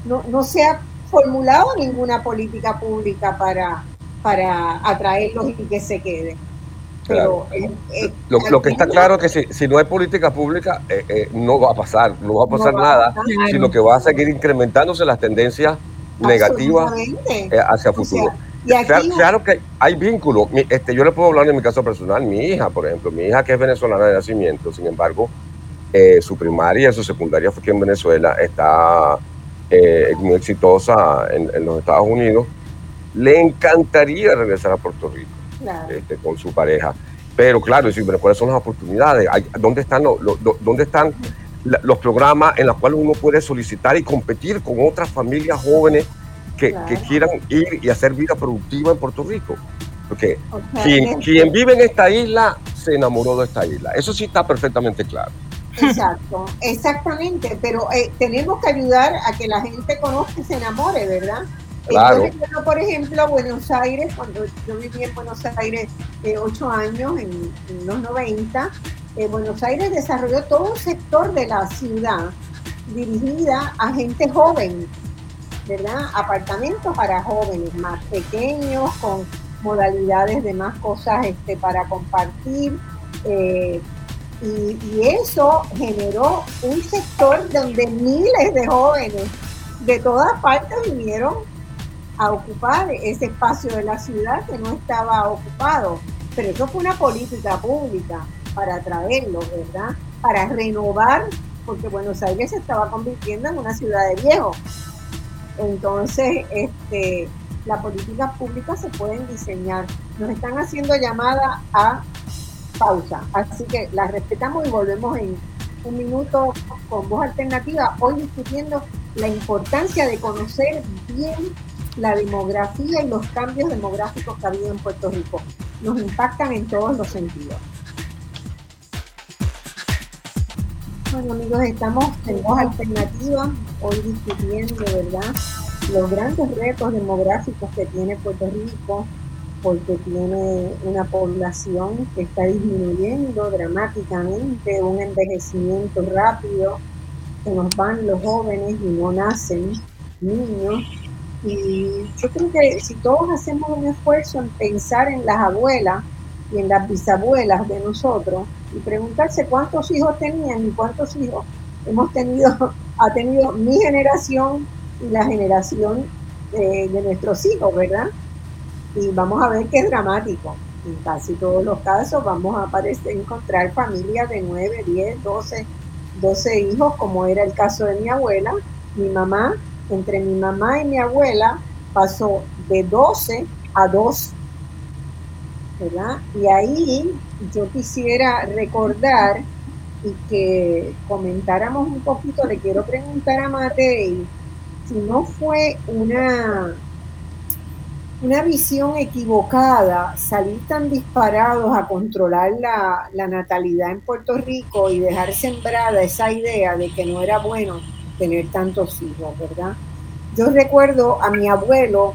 No, no se ha formulado ninguna política pública para, para atraerlos y que se queden. Pero lo, que está claro es que si, no hay política pública, eh, eh, no va a pasar, no va a pasar nada, sino que va a seguir incrementándose las tendencias negativas eh, hacia claro, que hay vínculos. Este, yo le puedo hablar en mi caso personal. Mi hija, por ejemplo, mi hija que es venezolana de nacimiento, sin embargo, su primaria y su secundaria fue aquí en Venezuela, está muy exitosa en, en los Estados Unidos. Le encantaría regresar a Puerto Rico este, con su pareja. Pero claro, ¿cuáles son las oportunidades? ¿Dónde están, los, dónde están los programas en los cuales uno puede solicitar y competir con otras familias jóvenes que, quieran ir y hacer vida productiva en Puerto Rico? Porque quien, quien, vive en esta isla se enamoró de esta isla. Eso sí está perfectamente claro. Exacto, exactamente, pero eh, tenemos que ayudar a que la gente conozca y se enamore, ¿verdad? Claro. por ejemplo, Buenos Aires, cuando yo viví en Buenos Aires eh, ocho años, en, los 90, eh, Buenos Aires desarrolló todo un sector de la ciudad dirigida a gente joven, ¿verdad? Apartamentos para jóvenes más pequeños, con modalidades de más cosas este, para compartir. Eh, y, y, eso generó un sector donde miles de jóvenes de todas partes vinieron a ocupar ese espacio de la ciudad que no estaba ocupado. Pero eso fue una política pública para atraerlo, ¿verdad? Para renovar, porque Buenos Aires se estaba convirtiendo en una ciudad de viejos. Entonces, este, las políticas públicas se pueden diseñar. Nos están haciendo llamada a pausa, así que las respetamos y volvemos en un minuto con voz alternativa, hoy discutiendo la importancia de conocer bien la demografía y los cambios demográficos que ha habido en Puerto Rico. Nos impactan en todos los sentidos. Bueno amigos, estamos en dos alternativas, hoy discutiendo, ¿verdad? Los grandes retos demográficos que tiene Puerto Rico, porque tiene una población que está disminuyendo dramáticamente, un envejecimiento rápido, que nos van los jóvenes y no nacen niños, y yo creo que si todos hacemos un esfuerzo en pensar en las abuelas y en las bisabuelas de nosotros y preguntarse cuántos hijos tenían y cuántos hijos hemos tenido, ha tenido mi generación y la generación de, nuestros hijos, ¿verdad? Y vamos a ver que es dramático. En casi todos los casos vamos a aparecer, encontrar familias de 9, 10, 12, 12 hijos, como era el caso de mi abuela, mi mamá entre mi mamá y mi abuela pasó de 12 a 2. ¿Verdad? Y ahí yo quisiera recordar y que comentáramos un poquito, le quiero preguntar a Matei si no fue una, una visión equivocada salir tan disparados a controlar la, la natalidad en Puerto Rico y dejar sembrada esa idea de que no era bueno tener tantos hijos, ¿verdad? Yo recuerdo a mi abuelo,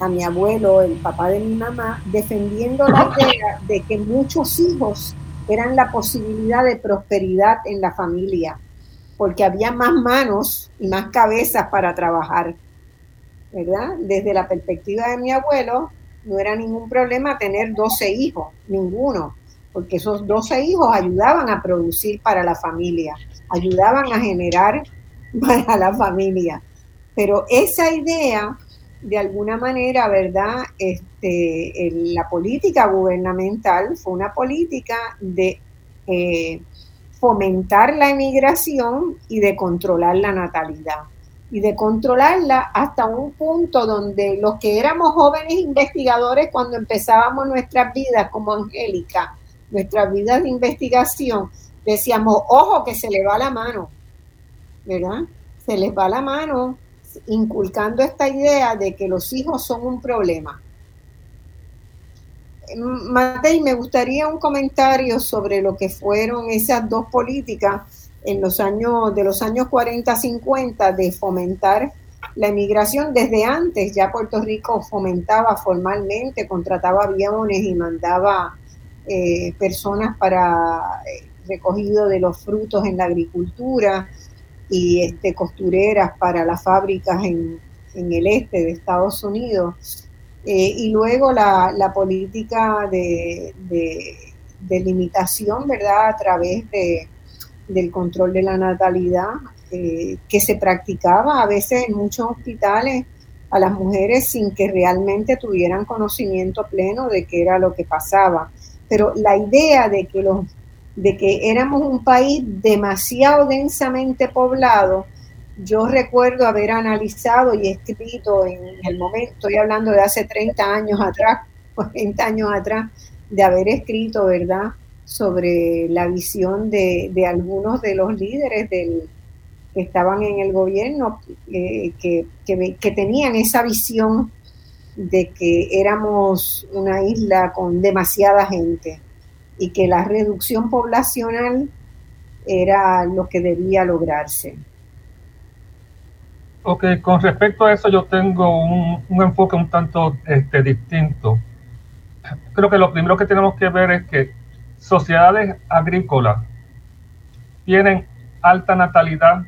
a mi abuelo, el papá de mi mamá, defendiendo la idea de que muchos hijos eran la posibilidad de prosperidad en la familia, porque había más manos y más cabezas para trabajar, ¿verdad? Desde la perspectiva de mi abuelo, no era ningún problema tener 12 hijos, ninguno, porque esos 12 hijos ayudaban a producir para la familia, ayudaban a generar para la familia. Pero esa idea, de alguna manera, ¿verdad? Este, la política gubernamental fue una política de eh, fomentar la emigración y de controlar la natalidad. Y de controlarla hasta un punto donde los que éramos jóvenes investigadores cuando empezábamos nuestras vidas como Angélica, nuestras vidas de investigación, decíamos, ojo que se le va la mano, ¿verdad? Se les va la mano, inculcando esta idea de que los hijos son un problema. Matei, me gustaría un comentario sobre lo que fueron esas dos políticas en los años de los años 40-50 de fomentar la emigración desde antes ya Puerto Rico fomentaba formalmente, contrataba aviones y mandaba eh, personas para eh, recogido de los frutos en la agricultura y este, costureras para las fábricas en, el este de Estados Unidos. Eh, y luego la, política de, de, limitación, ¿verdad? A través de, del control de la natalidad eh, que se practicaba a veces en muchos hospitales a las mujeres sin que realmente tuvieran conocimiento pleno de qué era lo que pasaba. Pero la idea de que los de que éramos un país demasiado densamente poblado, yo recuerdo haber analizado y escrito en el momento, estoy hablando de hace 30 años atrás, 40 años atrás, de haber escrito, ¿verdad?, sobre la visión de, algunos de los líderes del, que estaban en el gobierno, eh, que, que tenían esa visión de que éramos una isla con demasiada gente y que la reducción poblacional era lo que debía lograrse. Ok, con respecto a eso yo tengo un, enfoque un tanto este, distinto. Creo que lo primero que tenemos que ver es que sociedades agrícolas tienen alta natalidad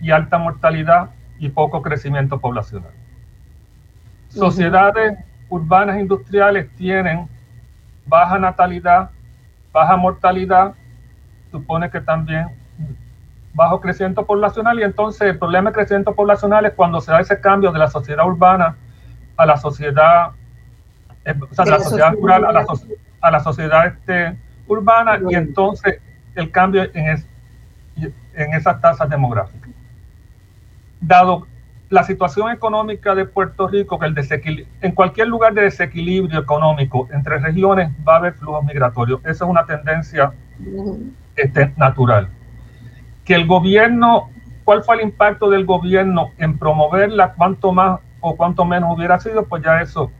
y alta mortalidad y poco crecimiento poblacional. Sociedades urbanas industriales tienen baja natalidad baja mortalidad, supone que también bajo crecimiento poblacional y entonces el problema de crecimiento poblacional es cuando se da ese cambio de la sociedad urbana a la sociedad, eh, o sea, de la sociedad rural a la, a la sociedad este, urbana y entonces el cambio en, en esas tasas demográficas. Dado la situación económica de Puerto Rico, que el en cualquier lugar de desequilibrio económico entre regiones va a haber flujos migratorios. Esa es una tendencia este, natural. Que el gobierno, ¿cuál fue el impacto del gobierno en promoverla? ¿Cuánto más o cuánto menos hubiera sido? Pues ya eso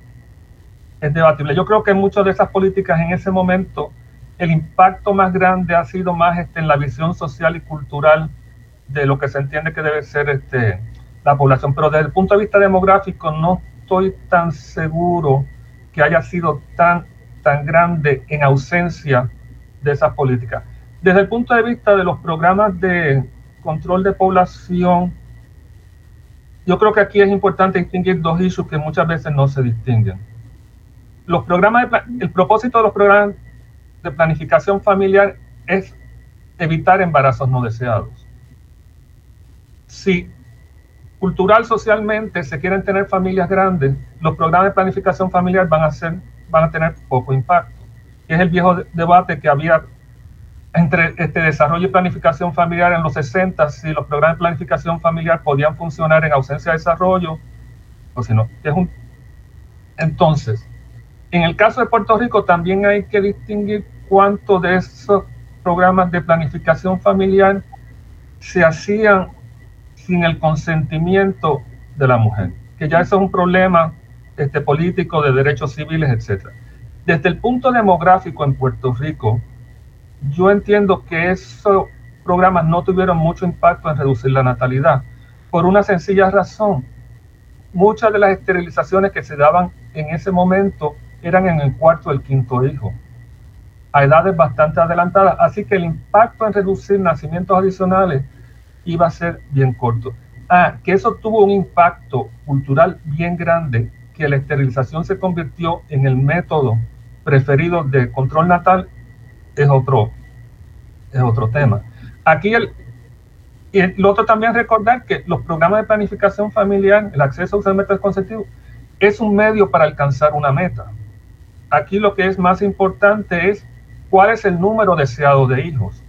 es debatible. Yo creo que muchas de esas políticas en ese momento, el impacto más grande ha sido más este, en la visión social y cultural de lo que se entiende que debe ser este, la población. Pero desde el punto de vista demográfico no estoy tan seguro que haya sido tan, tan grande en ausencia de esas políticas. Desde el punto de vista de los programas de control de población, yo creo que aquí es importante distinguir dos issues que muchas veces no se distinguen. Los programas el propósito de los programas de planificación familiar es evitar embarazos no deseados. Si cultural, socialmente, se quieren tener familias grandes, los programas de planificación familiar van a, ser, van a tener poco impacto. Y es el viejo debate que había entre este desarrollo y planificación familiar en los 60, si los programas de planificación familiar podían funcionar en ausencia de desarrollo, o si no. Es un... Entonces, en el caso de Puerto Rico también hay que distinguir cuánto de esos programas de planificación familiar se hacían sin el consentimiento de la mujer, que ya eso es un problema este, político de derechos civiles, etc. Desde el punto demográfico en Puerto Rico, yo entiendo que esos programas no tuvieron mucho impacto en reducir la natalidad, por una sencilla razón. Muchas de las esterilizaciones que se daban en ese momento eran en el cuarto o el quinto hijo, a edades bastante adelantadas, así que el impacto en reducir nacimientos adicionales iba a ser bien corto. Ah, que eso tuvo un impacto cultural bien grande, que la esterilización se convirtió en el método preferido de control natal, es otro, es otro tema. Aquí el, y lo otro también recordar que los programas de planificación familiar, el acceso a usar métodos conceptivos, es un medio para alcanzar una meta. Aquí lo que es más importante es cuál es el número deseado de hijos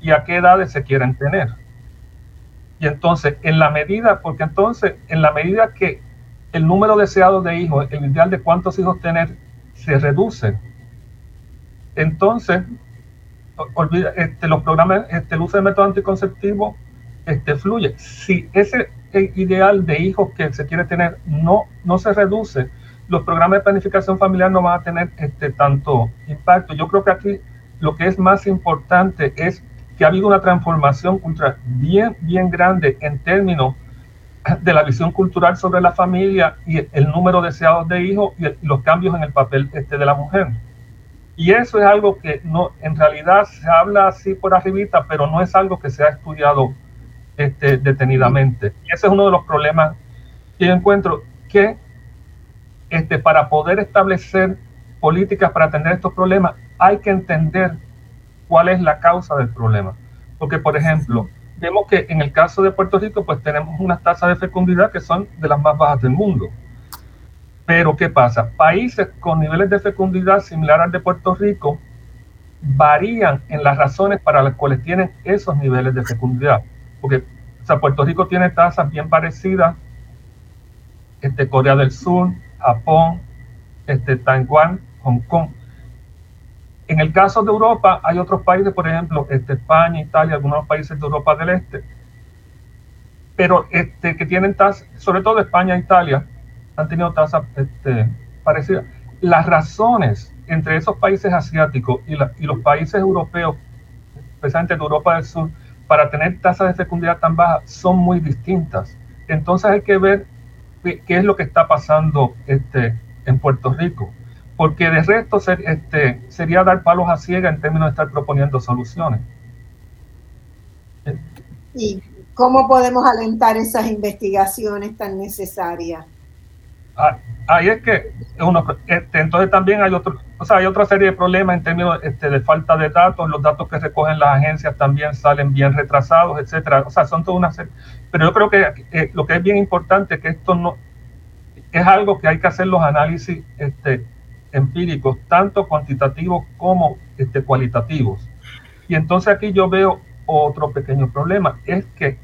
y a qué edades se quieren tener. Y entonces, en la medida, porque entonces, en la medida que el número deseado de hijos, el ideal de cuántos hijos tener, se reduce, entonces, olvida, este, los programas, este, el uso de método anticonceptivo este, fluye. Si ese, ideal de hijos que se quiere tener no, no se reduce, los programas de planificación familiar no van a tener este, tanto impacto. Yo creo que aquí lo que es más importante es que ha habido una transformación ultra bien, bien grande en términos de la visión cultural sobre la familia y el número deseado de hijos y, los cambios en el papel este, de la mujer. Y eso es algo que no, en realidad se habla así por arribita, pero no es algo que se ha estudiado este, detenidamente. Y ese es uno de los problemas que encuentro, que este, para poder establecer políticas para atender estos problemas, hay que entender cuál es la causa del problema. Porque, por ejemplo, vemos que en el caso de Puerto Rico, pues tenemos unas tasas de fecundidad que son de las más bajas del mundo. Pero, ¿qué pasa? Países con niveles de fecundidad similar al de Puerto Rico varían en las razones para las cuales tienen esos niveles de fecundidad. Porque, o sea, Puerto Rico tiene tasas bien parecidas, este, Corea del Sur, Japón, este, Taiwán, Hong Kong. En el caso de Europa, hay otros países, por ejemplo, este, España, Italia, algunos países de Europa del Este, pero este, que tienen tasas, sobre todo España e Italia, han tenido tasas este, parecidas. Las razones entre esos países asiáticos y, y los países europeos, especialmente de Europa del Sur, para tener tasas de fecundidad tan bajas son muy distintas. Entonces hay que ver qué, es lo que está pasando este, en Puerto Rico porque de resto este, sería dar palos a ciega en términos de estar proponiendo soluciones. ¿Y cómo podemos alentar esas investigaciones tan necesarias? Ah, ahí es que uno, este, entonces también hay otro, o sea, hay otra serie de problemas en términos este, de falta de datos, los datos que recogen las agencias también salen bien retrasados, etcétera. O sea, son toda una serie. Pero yo creo que eh, lo que es bien importante es que esto no es algo que hay que hacer los análisis este, empíricos, tanto cuantitativos como este, cualitativos. Y entonces aquí yo veo otro pequeño problema, es que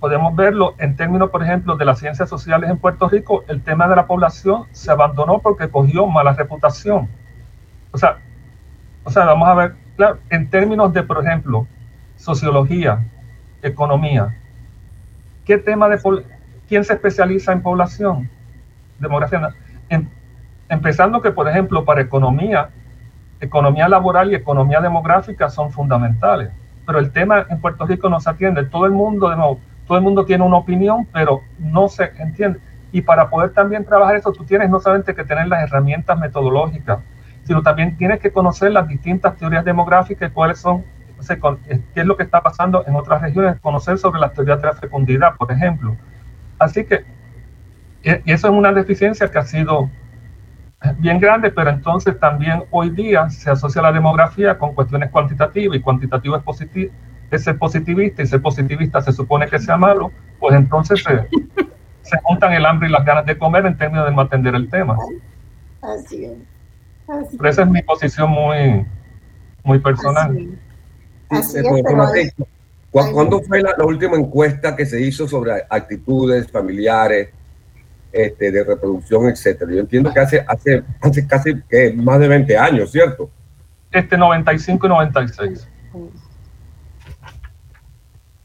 podemos verlo en términos, por ejemplo, de las ciencias sociales en Puerto Rico, el tema de la población se abandonó porque cogió mala reputación. O sea, o sea, vamos a ver, claro, en términos de, por ejemplo, sociología, economía, ¿qué tema de quién se especializa en población? Demografía. En, Empezando que, por ejemplo, para economía, economía laboral y economía demográfica son fundamentales. Pero el tema en Puerto Rico no se atiende. Todo el mundo, de nuevo, todo el mundo tiene una opinión, pero no se entiende. Y para poder también trabajar eso, tú tienes no solamente que tener las herramientas metodológicas, sino también tienes que conocer las distintas teorías demográficas cuáles son, eh, qué es lo que está pasando en otras regiones, conocer sobre las teorías de la fecundidad, por ejemplo. Así que, y eso es una deficiencia que ha sido bien grande, pero entonces también hoy día se asocia la demografía con cuestiones cuantitativas y cuantitativo es, positivo, es ser positivista y ser positivista se supone que sea malo, pues entonces se, se juntan el hambre y las ganas de comer en términos de no atender el tema. Así es. pero esa es mi posición muy, muy personal. Así es. ¿Cuándo fue la, última encuesta que se hizo sobre actitudes familiares, este, de reproducción, etcétera. Yo entiendo que hace, hace, hace casi que más de 20 años, ¿cierto? Este 95 y 96.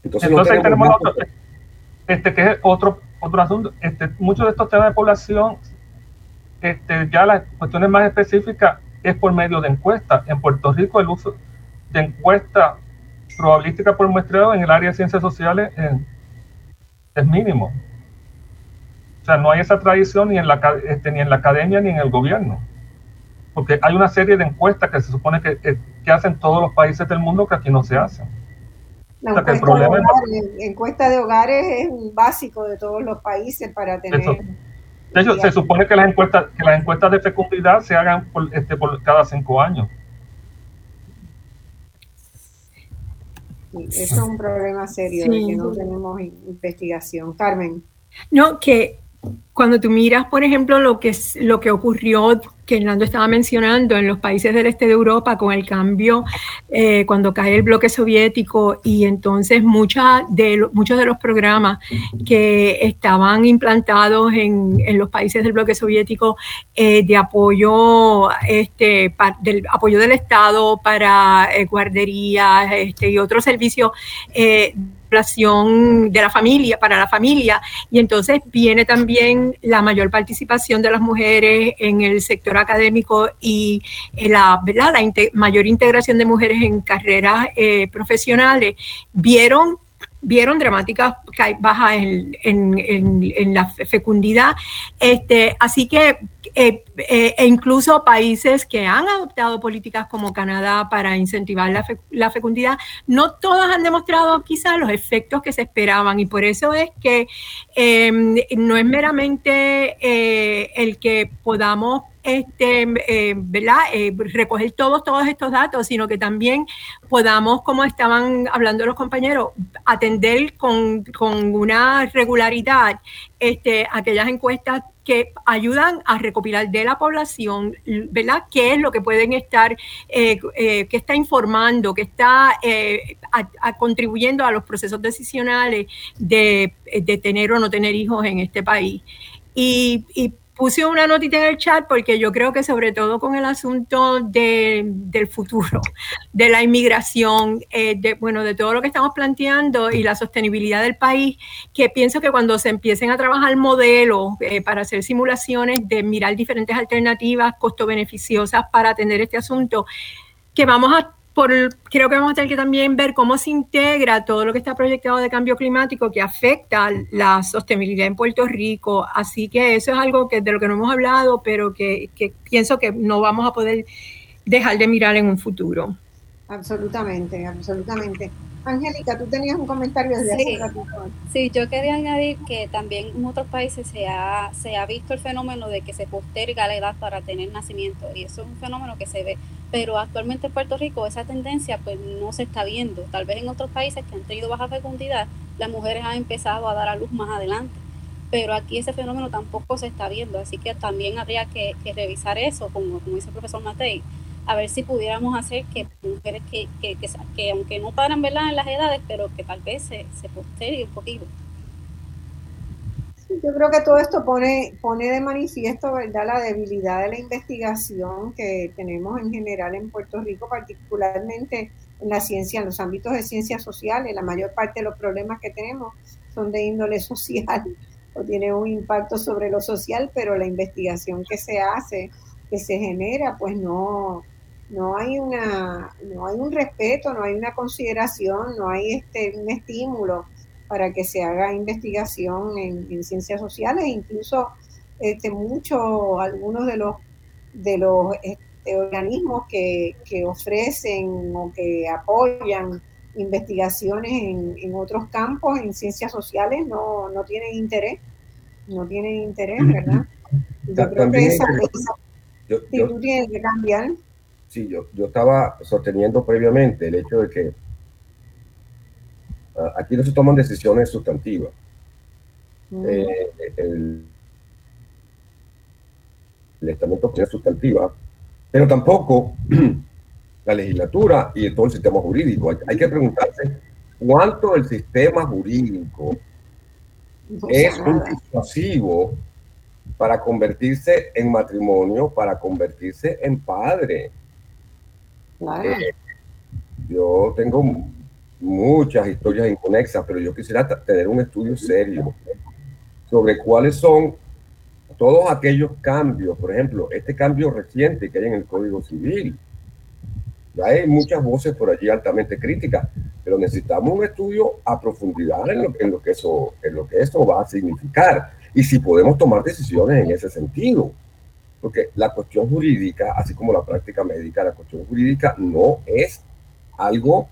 Entonces, Entonces tenemos otro, este, que es otro, otro asunto. Este, muchos de estos temas de población, este, ya las cuestiones más específicas es por medio de encuestas. En Puerto Rico el uso de encuesta probabilística por muestreo en el área de ciencias sociales es mínimo. Sea, no hay esa tradición ni en la, este, ni en la academia ni en el gobierno. Porque hay una serie de encuestas que se supone que, que hacen todos los países del mundo que aquí no se hacen. La encuesta, de hogares, encuesta, de hogares, es un básico de todos los países para tener... de hecho, se supone que las encuestas, que las encuestas de fecundidad se hagan por, este, por cada cinco años. Sí, eso es un problema serio de que no tenemos investigación. Carmen. No, que cuando tú miras, por ejemplo, lo que, lo que ocurrió, que Hernando estaba mencionando, en los países del este de Europa con el cambio, eh, cuando cae el bloque soviético y entonces mucha de muchos de los programas que estaban implantados en, los países del bloque soviético eh, de apoyo, este, del apoyo del Estado para eh, guarderías este, y otros servicios población de la familia, para la familia, y entonces viene también la mayor participación de las mujeres en el sector académico y eh, la, ¿verdad? la mayor integración de mujeres en carreras eh, profesionales. Vieron vieron dramáticas bajas en, en, la fecundidad. Este, así que, eh, eh, e incluso países que han adoptado políticas como Canadá para incentivar la, la, fecundidad, no todas han demostrado quizás los efectos que se esperaban y por eso es que em, no es meramente eh, el que podamos este, ¿verdad? Recoger todos, estos datos, sino que también podamos, como estaban hablando los compañeros, atender con, una regularidad este, aquellas encuestas que ayudan a recopilar de la población, ¿verdad? ¿Qué es lo que pueden estar, eh, que está informando, que está contribuyendo a los procesos decisionales de, tener o no tener hijos en este país? Y, y puse una notita en el chat porque yo creo que sobre todo con el asunto del futuro, de la inmigración, eh, de, bueno, de todo lo que estamos planteando y la sostenibilidad del país, que pienso que cuando se empiecen a trabajar modelos eh, para hacer simulaciones de mirar diferentes alternativas costo beneficiosas para atender este asunto, que vamos a por, creo que vamos a tener que también ver cómo se integra todo lo que está proyectado de cambio climático que afecta la sostenibilidad en Puerto Rico. Así que eso es algo que de lo que no hemos hablado, pero que, que pienso que no vamos a poder dejar de mirar en un futuro. Absolutamente, absolutamente. Angélica, tú tenías un comentario desde sí, hace Sí, yo quería añadir que también en otros países se ha, se ha visto el fenómeno de que se posterga la edad para tener nacimiento y eso es un fenómeno que se ve, pero actualmente en Puerto Rico esa tendencia pues no se está viendo. Tal vez en otros países que han tenido baja fecundidad, las mujeres han empezado a dar a luz más adelante, pero aquí ese fenómeno tampoco se está viendo, así que también habría que, revisar eso, como, como dice el profesor Matei a ver si pudiéramos hacer que mujeres que, que, que, aunque no paran ¿verdad? en las edades, pero que tal vez se, se postergue un poquito. Yo creo que todo esto pone, pone de manifiesto ¿verdad? la debilidad de la investigación que tenemos en general en Puerto Rico, particularmente en la ciencia, en los ámbitos de ciencias sociales. La mayor parte de los problemas que tenemos son de índole social o tienen un impacto sobre lo social, pero la investigación que se hace, que se genera, pues no, no hay una no hay un respeto no hay una consideración no hay este un estímulo para que se haga investigación en, ciencias sociales. Incluso este muchos algunos de los de los este, organismos que, ofrecen o que apoyan investigaciones en, otros campos en ciencias sociales no, no tienen interés no tienen interés verdad yo creo que esa, tú tienes que cambiar sí, yo, yo estaba sosteniendo previamente el hecho de que ah, aquí no se toman decisiones sustantivas. Eh, el, el estamento es sustantiva, pero tampoco la legislatura y todo el sistema jurídico. Hay, que preguntarse cuánto el sistema jurídico es un disuasivo para convertirse en matrimonio, para convertirse en padre. Eh, yo tengo muchas historias inconexas, pero yo quisiera tener un estudio serio sobre cuáles son todos aquellos cambios, por ejemplo, este cambio reciente que hay en el Código Civil. Hay muchas voces por allí altamente críticas, pero necesitamos un estudio a profundidad en lo, que, eso, en lo que eso va a significar y si podemos tomar decisiones en ese sentido porque la cuestión jurídica, así como la práctica médica, la cuestión jurídica no es algo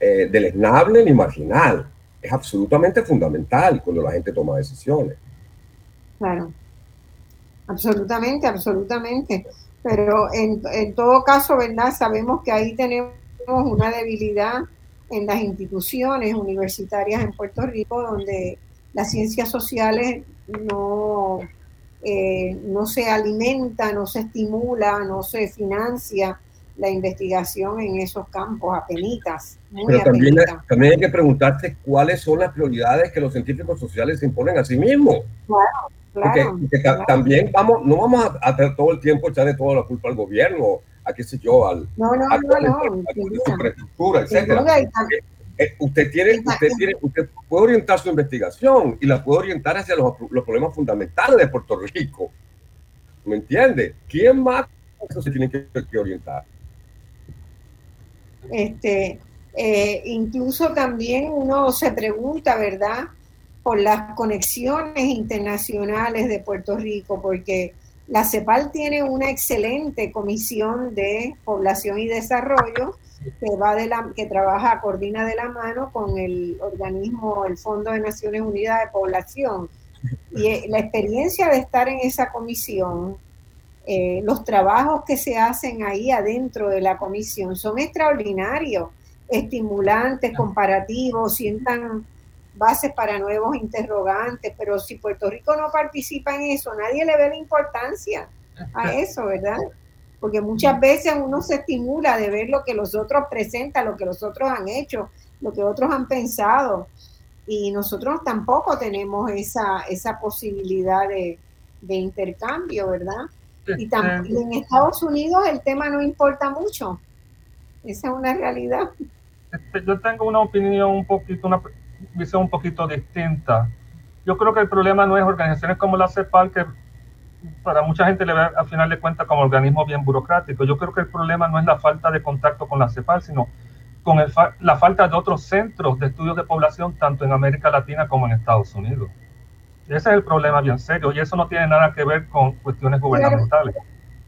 eh, deleznable ni marginal, es absolutamente fundamental cuando la gente toma decisiones. Claro, absolutamente, absolutamente. Pero en, en todo caso, ¿verdad? Sabemos que ahí tenemos una debilidad en las instituciones universitarias en Puerto Rico, donde las ciencias sociales no eh, no se alimenta, no se estimula, no se financia la investigación en esos campos, apenitas. Pero también, también hay que preguntarse cuáles son las prioridades que los científicos sociales se imponen a sí mismos. Claro, Porque, también vamos, no vamos a, a, todo el tiempo echarle toda la culpa al gobierno, a qué sé yo, al, no, no, no, no, infraestructura, etcétera. Eh, usted, tiene, usted, tiene, usted puede orientar su investigación y la puede orientar hacia los, los problemas fundamentales de Puerto Rico. ¿Me entiende? ¿Quién más se tiene que, orientar? Este, eh, incluso también uno se pregunta, ¿verdad? Por las conexiones internacionales de Puerto Rico, porque la CEPAL tiene una excelente comisión de población y desarrollo que va de la, que trabaja, coordina de la mano con el organismo, el Fondo de Naciones Unidas de Población. Y eh, la experiencia de estar en esa comisión, eh, los trabajos que se hacen ahí adentro de la comisión son extraordinarios, estimulantes, comparativos, sientan bases para nuevos interrogantes, pero si Puerto Rico no participa en eso, nadie le ve la importancia a eso, ¿verdad? Porque muchas veces uno se estimula de ver lo que los otros presentan, lo que los otros han hecho, lo que otros han pensado, y nosotros tampoco tenemos esa, esa posibilidad de, intercambio, ¿verdad? Y, en Estados Unidos el tema no importa mucho. Esa es una realidad. Este, yo tengo una opinión un poquito, una visión un poquito distinta. Yo creo que el problema no es organizaciones como la CEPAL, que para mucha gente le ve al final de cuentas como organismo bien burocrático. Yo creo que el problema no es la falta de contacto con la CEPAL, sino con el la falta de otros centros de estudios de población, tanto en América Latina como en Estados Unidos. Ese es el problema bien serio y eso no tiene nada que ver con cuestiones gubernamentales.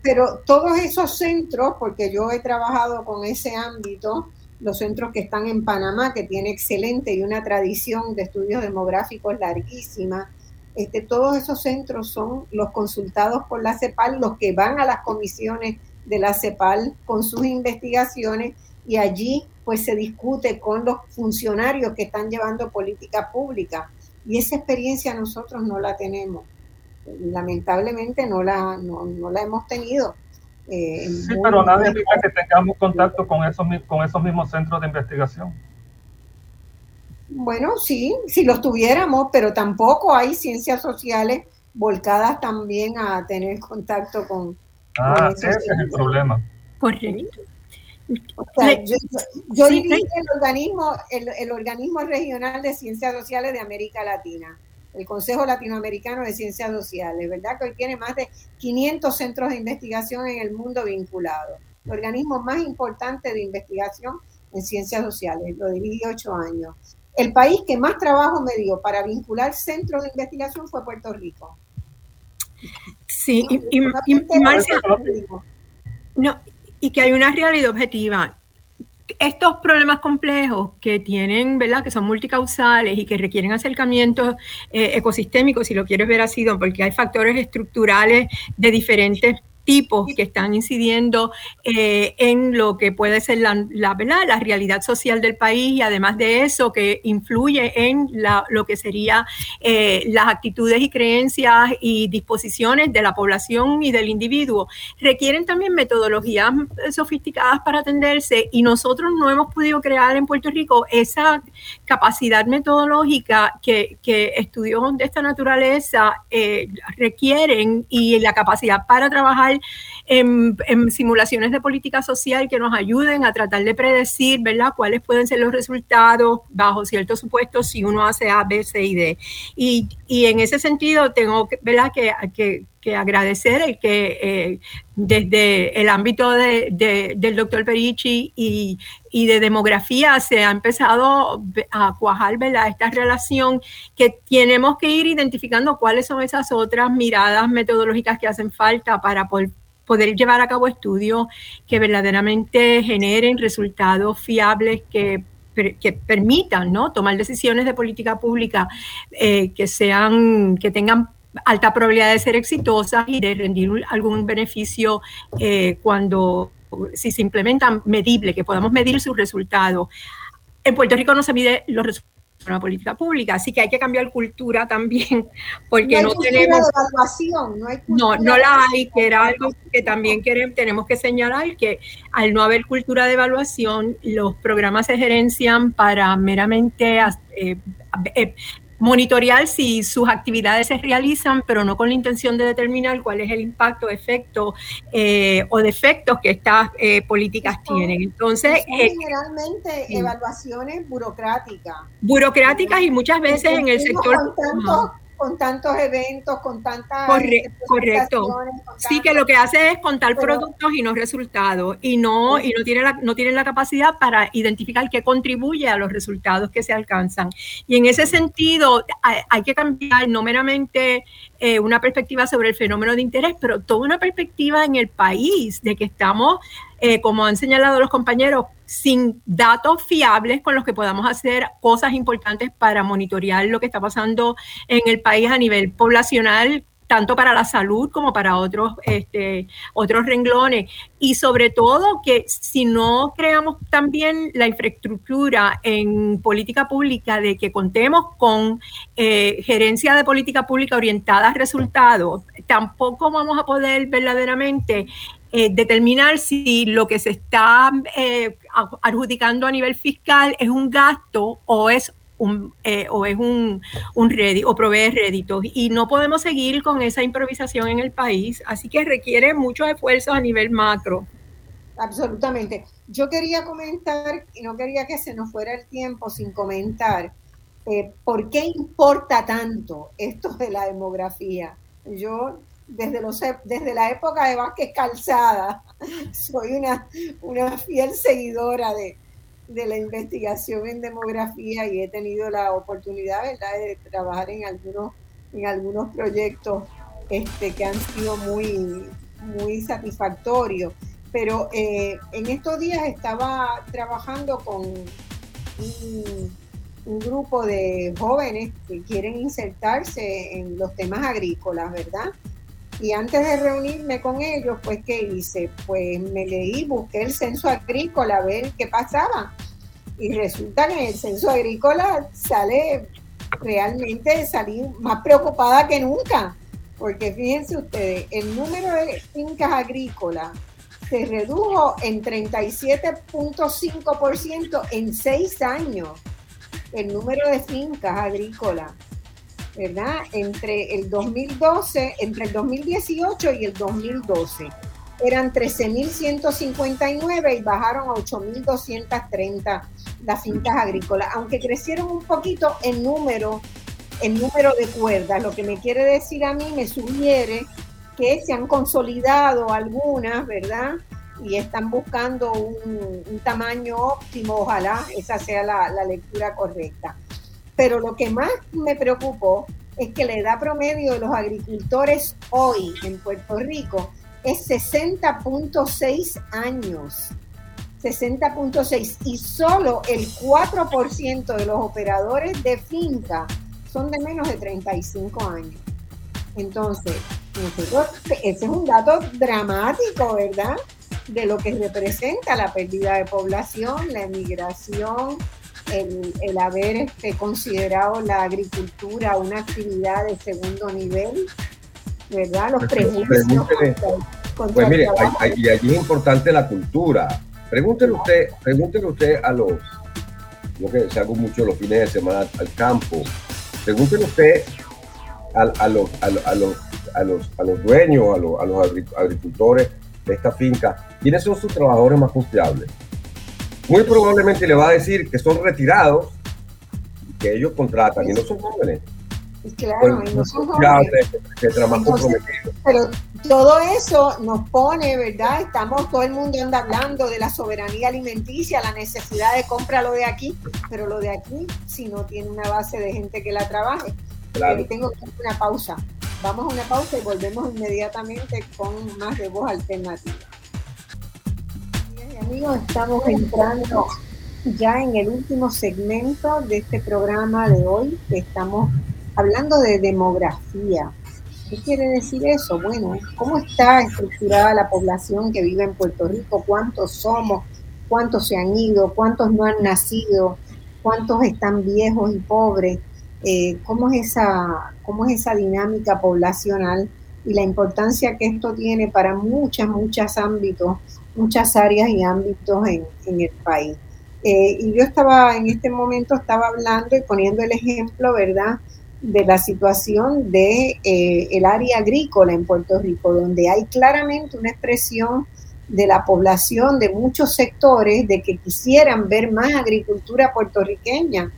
pero todos esos centros, porque yo he trabajado con ese ámbito, los centros que están en Panamá, que tiene excelente y una tradición de estudios demográficos larguísima. Este, todos esos centros son los consultados por la CEPAL, los que van a las comisiones de la CEPAL con sus investigaciones y allí pues se discute con los funcionarios que están llevando política pública. Y esa experiencia nosotros no la tenemos. Lamentablemente no la, no, no la hemos tenido. Eh, sí, pero nada implica que tengamos contacto con esos, con esos mismos centros de investigación. Bueno, sí, si los tuviéramos, pero tampoco hay ciencias sociales volcadas también a tener contacto con... Ah, ese es el problema. Correcto. yo, yo el organismo, el, el organismo regional de ciencias sociales de América Latina el Consejo Latinoamericano de Ciencias Sociales, ¿verdad? Que hoy tiene más de 500 centros de investigación en el mundo vinculados. El organismo más importante de investigación en ciencias sociales, lo dirigí ocho años. El país que más trabajo me dio para vincular centros de investigación fue Puerto Rico. Sí, y, y, no, y que hay una realidad objetiva estos problemas complejos que tienen, ¿verdad? Que son multicausales y que requieren acercamientos eh, ecosistémicos, si lo quieres ver así, porque hay factores estructurales de diferentes tipos que están incidiendo eh, en lo que puede ser la, la, la, realidad social del país y además de eso que influye en lo que sería eh, las actitudes y creencias y disposiciones de la población y del individuo. Requieren también metodologías sofisticadas para atenderse y nosotros no hemos podido crear en Puerto Rico esa capacidad metodológica que, que estudios de esta naturaleza eh, requieren y la capacidad para trabajar Okay. En, simulaciones de política social que nos ayuden a tratar de predecir, ¿verdad?, cuáles pueden ser los resultados bajo ciertos supuestos si uno hace A, B, C y D. Y, en ese sentido tengo, ¿verdad?, que, que, agradecer el que eh, desde el ámbito de, del doctor Perici y, y, de demografía se ha empezado a cuajar ¿verdad? esta relación que tenemos que ir identificando cuáles son esas otras miradas metodológicas que hacen falta para poder poder llevar a cabo estudios que verdaderamente generen resultados fiables que permitan tomar decisiones de política pública eh, que sean, que tengan alta probabilidad de ser exitosas y de rendir algún beneficio eh, cuando si se implementan medible, que podamos medir sus resultados. En Puerto Rico no se mide los resultados una política pública. Así que hay que cambiar cultura también, porque no, tenemos... evaluación, no, no, la hay, que era algo que también queremos, tenemos que señalar, que al no haber cultura de evaluación, los programas se gerencian para meramente... Eh, eh, monitorear si sus actividades se realizan, pero no con la intención de determinar cuál es el impacto, efecto eh, o defectos que estas eh, políticas tienen. Entonces, generalmente evaluaciones burocráticas. Burocráticas y muchas veces en el sector con tantos eventos, con tantas... correcto. Sí, que lo que hace es contar productos y no resultados, y no, y no, tiene la, no tienen la capacidad para identificar qué contribuye a los resultados que se alcanzan. Y en ese sentido, hay, que cambiar no meramente eh, una perspectiva sobre el fenómeno de interés, pero toda una perspectiva en el país de que estamos eh, como han señalado los compañeros, sin datos fiables con los que podamos hacer cosas importantes para monitorear lo que está pasando en el país a nivel poblacional, tanto para la salud como para otros, este, otros renglones. Y sobre todo que si no creamos también la infraestructura en política pública de que contemos con eh, gerencia de política pública orientada a resultados, tampoco vamos a poder verdaderamente eh, determinar si lo que se está eh, adjudicando a nivel fiscal es un gasto o es un, eh, o es un, un o provee réditos. Y no podemos seguir con esa improvisación en el país, así que requiere muchos esfuerzos a nivel macro. Absolutamente. Yo quería comentar, y no quería que se nos fuera el tiempo sin comentar, ¿por qué importa tanto esto de la demografía? Yo desde, los, desde la época de Vázquez Calzada. Soy una, una fiel seguidora de, la investigación en demografía y he tenido la oportunidad ¿verdad? de trabajar en algunos, en algunos proyectos este, que han sido muy, muy satisfactorios. Pero eh, en estos días estaba trabajando con un, grupo de jóvenes que quieren insertarse en los temas agrícolas, ¿verdad? Y antes de reunirme con ellos, pues, ¿qué hice? Pues me leí, busqué el censo agrícola a ver qué pasaba. Y resulta que en el censo agrícola sale, realmente salí más preocupada que nunca. Porque fíjense ustedes, el número de fincas agrícolas se redujo en 37.5% en seis años. El número de fincas agrícolas. ¿Verdad? Entre el 2012, entre el 2018 y el 2012. Eran 13.159 y bajaron a 8.230 las fincas agrícolas, aunque crecieron un poquito en número, en número de cuerdas. Lo que me quiere decir a mí me sugiere que se han consolidado algunas, ¿verdad? Y están buscando un, tamaño óptimo, ojalá esa sea la, la lectura correcta. Pero lo que más me preocupó es que la edad promedio de los agricultores hoy en Puerto Rico es 60.6 años. 60.6 y solo el 4% de los operadores de finca son de menos de 35 años. Entonces, ese es un dato dramático, ¿verdad? De lo que representa la pérdida de población, la emigración, el, haber este, considerado la agricultura una actividad de segundo nivel, ¿verdad? Los prejuicios. Pues mire, y allí es importante la cultura. Pregúntele usted, pregúntele usted a los, lo que se hago mucho los fines de semana al campo, pregúntele usted a, a, los, a, los, a, los, a los dueños, a los, a los agricultores de esta finca, quiénes son sus trabajadores más confiables muy probablemente le va a decir que son retirados y que ellos contratan y no son jóvenes. Claro, y no son jóvenes. pero todo eso nos pone, ¿verdad? Estamos, todo el mundo anda hablando de la soberanía alimenticia, la necesidad de comprar lo de aquí, pero lo de aquí, si no tiene una base de gente que la trabaje. Claro. tengo que una pausa. Vamos a una pausa y volvemos inmediatamente con más de voz alternativa amigos, estamos entrando ya en el último segmento de este programa de hoy. Estamos hablando de demografía. ¿Qué quiere decir eso? Bueno, ¿cómo está estructurada la población que vive en Puerto Rico? ¿Cuántos somos? ¿Cuántos se han ido? ¿Cuántos no han nacido? ¿Cuántos están viejos y pobres? Eh, ¿cómo, es esa, ¿Cómo es esa dinámica poblacional y la importancia que esto tiene para muchos, muchos ámbitos muchas áreas y ámbitos en, el país. Eh, y yo estaba en este momento, estaba hablando y poniendo el ejemplo, ¿verdad? de la situación de eh, el área agrícola en Puerto Rico, donde hay claramente una expresión de la población de muchos sectores de que quisieran ver más agricultura puertorriqueña,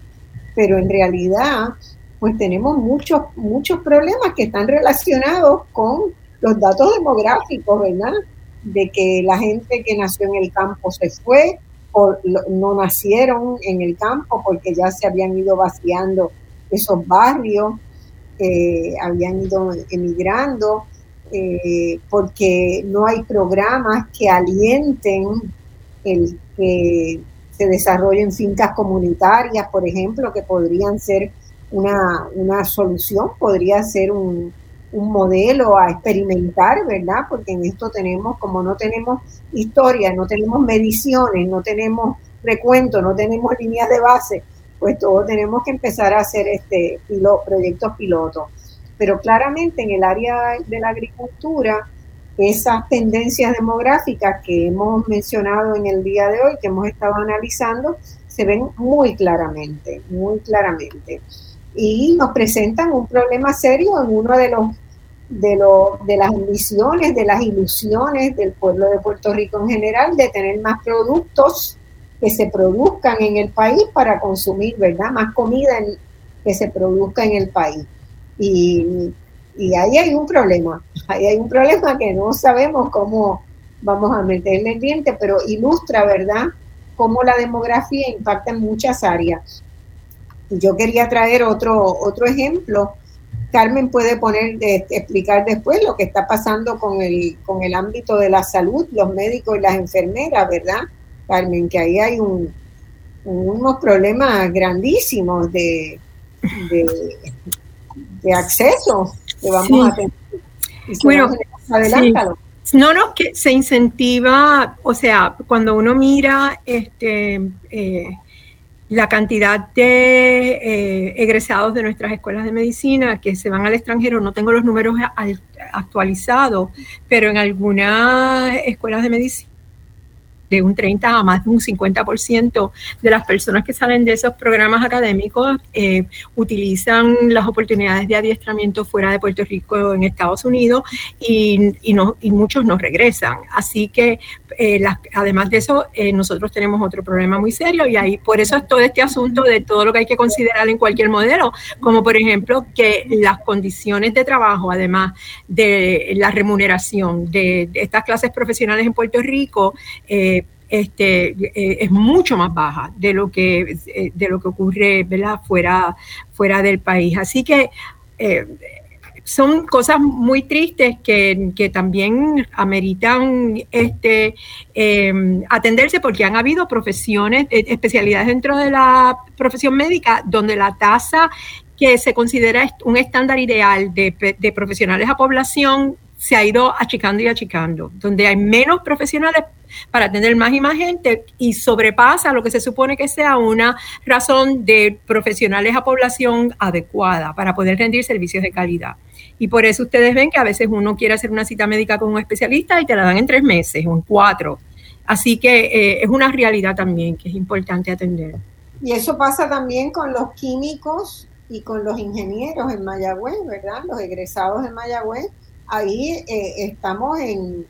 pero en realidad pues tenemos muchos muchos problemas que están relacionados con los datos demográficos, ¿verdad? De que la gente que nació en el campo se fue o no nacieron en el campo porque ya se habían ido vaciando esos barrios, habían ido emigrando, eh, porque no hay programas que alienten el que se desarrollen fincas comunitarias, por ejemplo, que podrían ser una, una solución, podría ser un, un modelo a experimentar, ¿verdad? Porque en esto tenemos, como no tenemos historia, no tenemos mediciones, no tenemos recuento, no tenemos líneas de base, pues todos tenemos que empezar a hacer este proyectos pilotos. Pero claramente en el área de la agricultura, esas tendencias demográficas que hemos mencionado en el día de hoy, que hemos estado analizando, se ven muy claramente, muy claramente. Y nos presentan un problema serio en uno de los de, de las ambiciones, de las ilusiones del pueblo de Puerto Rico en general, de tener más productos que se produzcan en el país para consumir, ¿verdad? Más comida que se produzca en el país. Y, ahí hay un problema, ahí hay un problema que no sabemos cómo vamos a meterle el diente, pero ilustra, ¿verdad?, cómo la demografía impacta en muchas áreas. Y yo quería traer otro, otro ejemplo. Carmen puede poner, explicar después lo que está pasando con el, con el ámbito de la salud, los médicos y las enfermeras, ¿verdad? Carmen, que ahí hay un, unos problemas grandísimos de, de, acceso que vamos a tener. bueno, No, no, que se incentiva, o sea, cuando uno mira este, eh, la cantidad de eh, egresados de nuestras escuelas de medicina que se van al extranjero, no tengo los números actualizados, pero en algunas escuelas de medicina de un 30 a más de un 50% de las personas que salen de esos programas académicos eh, utilizan las oportunidades de adiestramiento fuera de Puerto Rico en Estados Unidos y, no, y muchos no regresan. Así que eh, además de eso, eh, nosotros tenemos otro problema muy serio y ahí por eso es todo este asunto de todo lo que hay que considerar en cualquier modelo, como por ejemplo que las condiciones de trabajo, además de la remuneración de, estas clases profesionales en Puerto Rico, eh, este, es mucho más baja de lo que, de lo que ocurre Fuera, fuera del país. Así que son cosas muy tristes que, también ameritan este, em, atenderse porque han habido profesiones, eh, especialidades dentro de la profesión médica donde la tasa que se considera un estándar ideal de, de profesionales a población se ha ido achicando y achicando, donde hay menos profesionales para atender más y más gente y sobrepasa lo que se supone que sea una razón de profesionales a población adecuada para poder rendir servicios de calidad. Y por eso ustedes ven que a veces uno quiere hacer una cita médica con un especialista y te la dan en tres meses o en cuatro. Así que eh, es una realidad también que es importante atender. Y eso pasa también con los químicos y con los ingenieros en Mayagüez, ¿verdad? Los egresados en Mayagüez. Ahí eh, estamos en,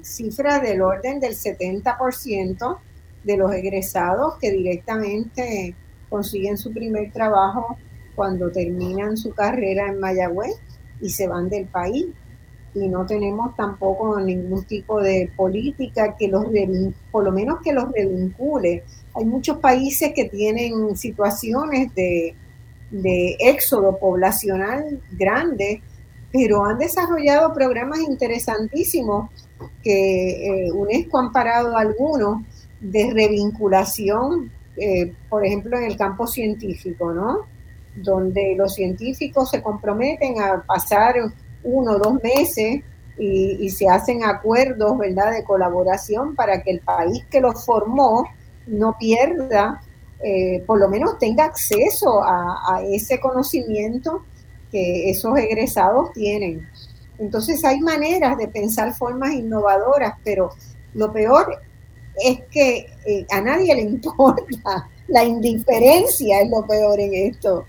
cifras del orden del 70% de los egresados que directamente consiguen su primer trabajo cuando terminan su carrera en Mayagüez y se van del país. Y no tenemos tampoco ningún tipo de política que los, por lo menos que los revincule. Hay muchos países que tienen situaciones de, de éxodo poblacional grande, pero han desarrollado programas interesantísimos que eh, UNESCO han parado algunos de revinculación, eh, por ejemplo, en el campo científico, ¿no? donde los científicos se comprometen a pasar uno o dos meses y, se hacen acuerdos, ¿verdad?, de colaboración para que el país que los formó no pierda, eh, por lo menos tenga acceso a, a ese conocimiento que esos egresados tienen. Entonces hay maneras de pensar formas innovadoras, pero lo peor es que eh, a nadie le importa. La indiferencia es lo peor en esto.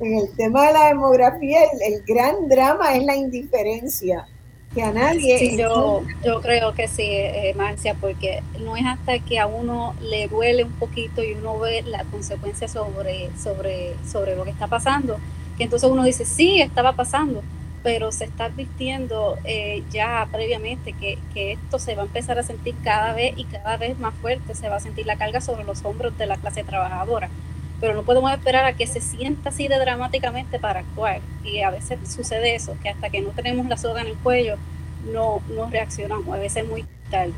En el tema de la demografía, el, gran drama es la indiferencia. Que a nadie. Sí, yo, yo creo que sí, eh, Marcia, porque no es hasta que a uno le duele un poquito y uno ve la consecuencia sobre, sobre, sobre lo que está pasando, que entonces uno dice, sí, estaba pasando pero se está advirtiendo eh, ya previamente que, esto se va a empezar a sentir cada vez y cada vez más fuerte, se va a sentir la carga sobre los hombros de la clase trabajadora. Pero no podemos esperar a que se sienta así de dramáticamente para actuar. Y a veces sucede eso, que hasta que no tenemos la soga en el cuello, no, no reaccionamos, a veces muy tarde.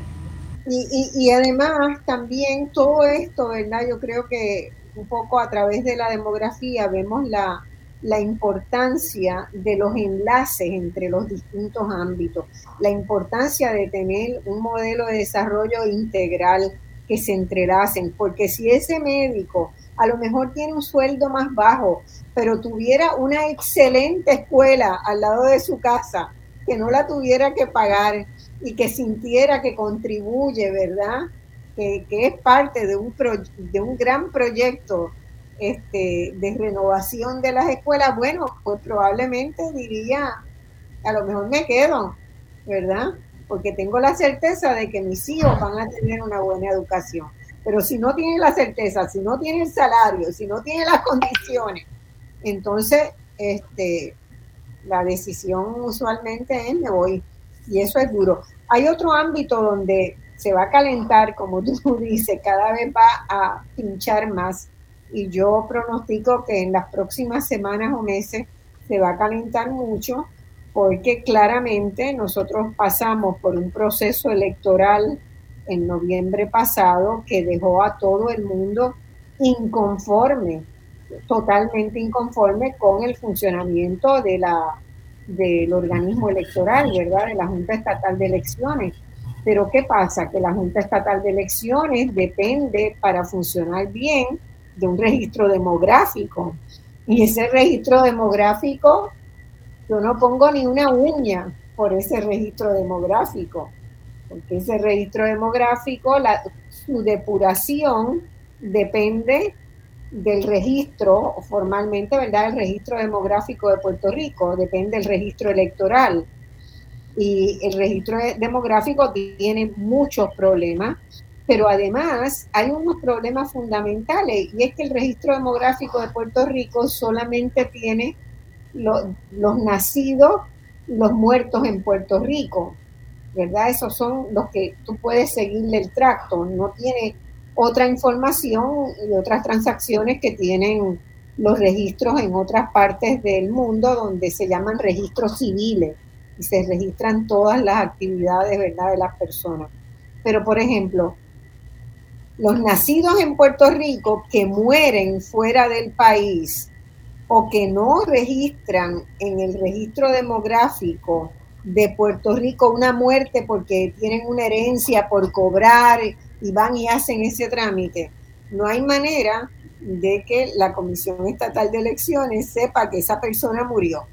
Y, y, y además también todo esto, ¿verdad? Yo creo que un poco a través de la demografía vemos la, la importancia de los enlaces entre los distintos ámbitos, la importancia de tener un modelo de desarrollo integral que se entrelacen, porque si ese médico a lo mejor tiene un sueldo más bajo, pero tuviera una excelente escuela al lado de su casa, que no la tuviera que pagar y que sintiera que contribuye, ¿verdad? Que, es parte de un, de un gran proyecto este, de renovación de las escuelas, bueno, pues probablemente diría, a lo mejor me quedo, ¿verdad? Porque tengo la certeza de que mis hijos van a tener una buena educación. Pero si no tienen la certeza, si no tienen el salario, si no tienen las condiciones, entonces este, la decisión usualmente es me voy. Y eso es duro. Hay otro ámbito donde se va a calentar, como tú dices, cada vez va a pinchar más y yo pronostico que en las próximas semanas o meses se va a calentar mucho porque claramente nosotros pasamos por un proceso electoral en noviembre pasado que dejó a todo el mundo inconforme, totalmente inconforme con el funcionamiento de la, del organismo electoral, ¿verdad? De la Junta Estatal de Elecciones. Pero ¿qué pasa? Que la Junta Estatal de Elecciones depende para funcionar bien de un registro demográfico. Y ese registro demográfico, yo no pongo ni una uña por ese registro demográfico, porque ese registro demográfico, la, su depuración depende del registro, formalmente, ¿verdad? El registro demográfico de Puerto Rico, depende del registro electoral. Y el registro demográfico tiene muchos problemas pero además hay unos problemas fundamentales y es que el registro demográfico de Puerto Rico solamente tiene los nacidos, los muertos en Puerto Rico, ¿verdad? Esos son los que tú puedes seguirle el tracto, no tiene otra información y otras transacciones que tienen los registros en otras partes del mundo donde se llaman registros civiles y se registran todas las actividades, ¿verdad?, de las personas. Pero, por ejemplo, los nacidos en Puerto Rico que mueren fuera del país o que no registran en el registro demográfico de Puerto Rico una muerte porque tienen una herencia por cobrar y van y hacen ese trámite, no hay manera de que la Comisión Estatal de Elecciones sepa que esa persona murió.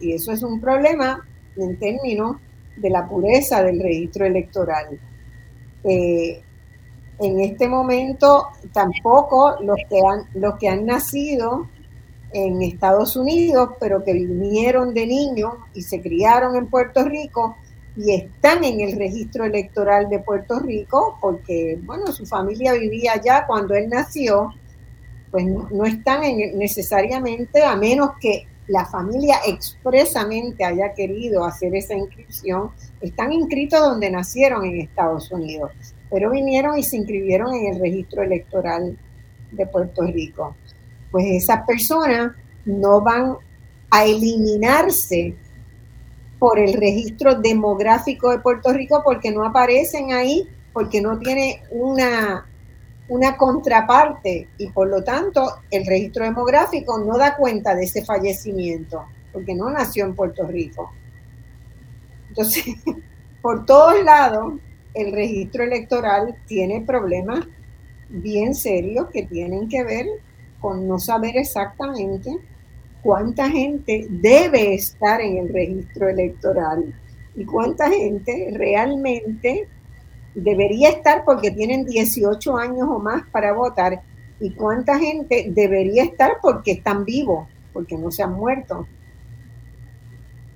Y eso es un problema en términos de la pureza del registro electoral. Eh, en este momento tampoco los que han, los que han nacido en Estados Unidos, pero que vinieron de niños y se criaron en Puerto Rico y están en el registro electoral de Puerto Rico, porque, bueno, su familia vivía allá cuando él nació, pues no, están necesariamente, a menos que la familia expresamente haya querido hacer esa inscripción, están inscritos donde nacieron en Estados Unidos pero vinieron y se inscribieron en el registro electoral de Puerto Rico. Pues esas personas no van a eliminarse por el registro demográfico de Puerto Rico porque no aparecen ahí, porque no tiene una, una contraparte y por lo tanto el registro demográfico no da cuenta de ese fallecimiento porque no nació en Puerto Rico. Entonces, por todos lados, el registro electoral tiene problemas bien serios que tienen que ver con no saber exactamente cuánta gente debe estar en el registro electoral y cuánta gente realmente debería estar porque tienen 18 años o más para votar y cuánta gente debería estar porque están vivos, porque no se han muerto.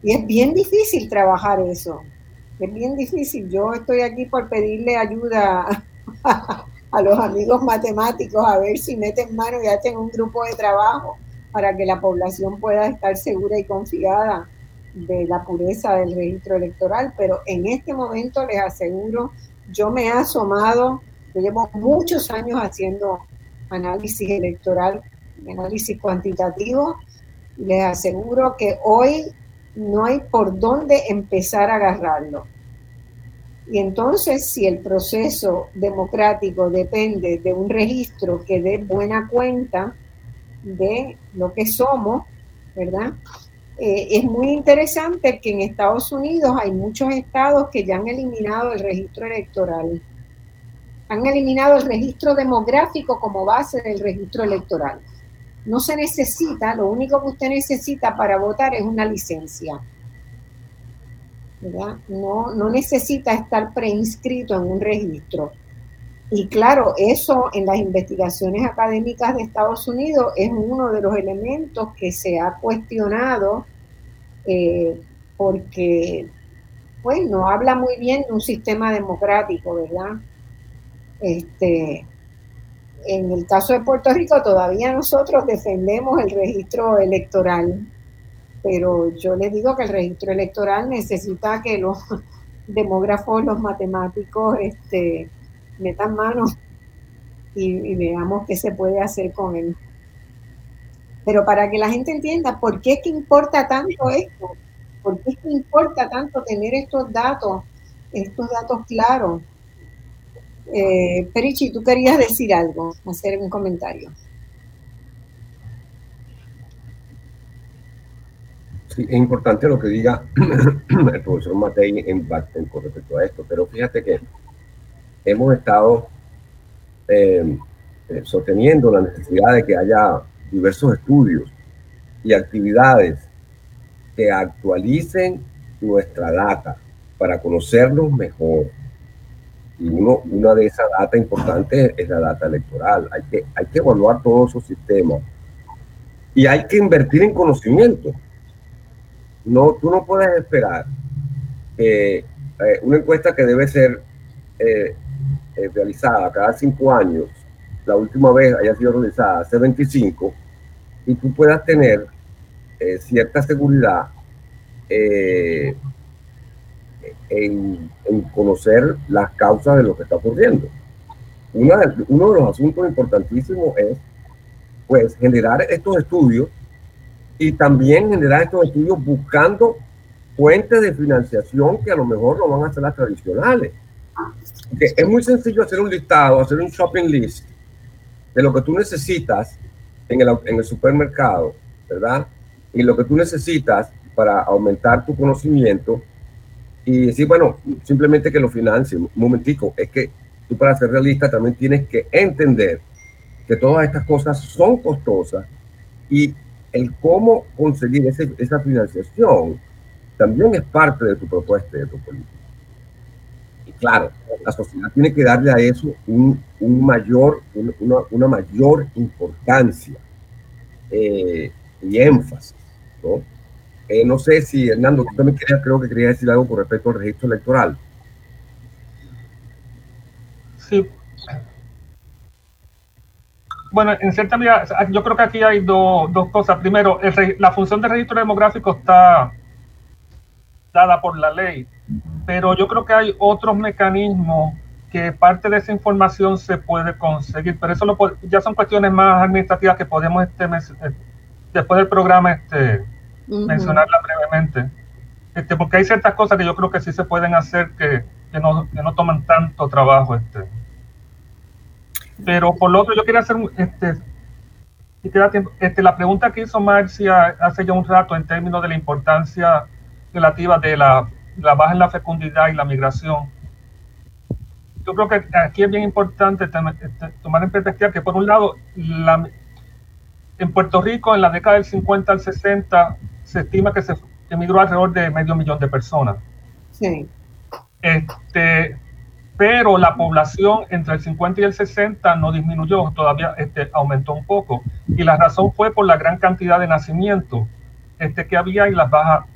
Y es bien difícil trabajar eso, es bien difícil. Yo estoy aquí por pedirle ayuda a, los amigos matemáticos a ver si meten mano y hacen un grupo de trabajo para que la población pueda estar segura y confiada de la pureza del registro electoral, pero en este momento les aseguro, yo me he asomado, yo llevo muchos años haciendo análisis electoral, análisis cuantitativo, les aseguro que hoy no hay por dónde empezar a agarrarlo. Y entonces, si el proceso democrático depende de un registro que dé buena cuenta de lo que somos, ¿verdad? Eh, es muy interesante que en Estados Unidos hay muchos estados que ya han eliminado el registro electoral. Han eliminado el registro demográfico como base del registro electoral. No se necesita, lo único que usted necesita para votar es una licencia. No, no necesita estar preinscrito en un registro. Y claro, eso en las investigaciones académicas de Estados Unidos es uno de los elementos que se ha cuestionado eh, porque, pues, no habla muy bien de un sistema democrático, ¿verdad? Este, en el caso de Puerto Rico todavía nosotros defendemos el registro electoral, pero yo les digo que el registro electoral necesita que los demógrafos, los matemáticos, este, metan manos y, veamos qué se puede hacer con él. Pero para que la gente entienda por qué es que importa tanto esto, por qué es que importa tanto tener estos datos, estos datos claros. Eh, Perichi, tú querías decir algo, hacer un comentario. Sí, es importante lo que diga el profesor Matei en, en, con respecto a esto, pero fíjate que hemos estado eh, eh, sosteniendo la necesidad de que haya diversos estudios y actividades que actualicen nuestra data para conocernos mejor. Y uno, una de esas datas importantes es la data electoral. Hay que, hay que evaluar todos esos sistemas. Y hay que invertir en conocimiento. No, tú no puedes esperar que eh, una encuesta que debe ser eh, realizada cada cinco años, la última vez haya sido realizada hace 25, y tú puedas tener eh, cierta seguridad eh, en, conocer las causas de lo que está ocurriendo. uno de los asuntos importantísimos es pues generar estos estudios y también generar estos estudios buscando fuentes de financiación que a lo mejor no van a ser las tradicionales es muy sencillo hacer un listado, hacer un shopping list de lo que tú necesitas en el, en el supermercado, ¿verdad? Y lo que tú necesitas para aumentar tu conocimiento y decir, bueno, simplemente que lo financie. Un momentico, es que tú para ser realista también tienes que entender que todas estas cosas son costosas y el cómo conseguir esa financiación también es parte de tu propuesta y de tu política claro, la sociedad tiene que darle a eso un, mayor, una, mayor importancia eh, y énfasis. ¿no? Eh, no sé si, Hernando, tú también querías, creo que querías decir algo con respecto al registro electoral. Sí. Bueno, en cierta medida, yo creo que aquí hay dos cosas. Primero, la función del registro demográfico está dada por la ley pero yo creo que hay otros mecanismos que parte de esa información se puede conseguir, pero eso ya son cuestiones más administrativas que podemos este, eh, después del programa este, mencionarla brevemente, este, porque hay ciertas cosas que yo creo que sí se pueden hacer que, que, no, que no toman tanto trabajo. Este. Pero por lo otro, yo quería hacer este, y queda tiempo, este, la pregunta que hizo Marcia hace ya un rato en términos de la importancia relativa de la la baja en la fecundidad y la migración. Yo creo que aquí es bien importante este, tomar en perspectiva que, por un lado, en Puerto Rico, en la década del 50 al 60, se estima que se emigró alrededor de medio millón de personas. Sí. Este, pero la población entre el 50 y el 60 no disminuyó, todavía este, aumentó un poco. Y la razón fue por la gran cantidad de nacimientos este, que había y las bajas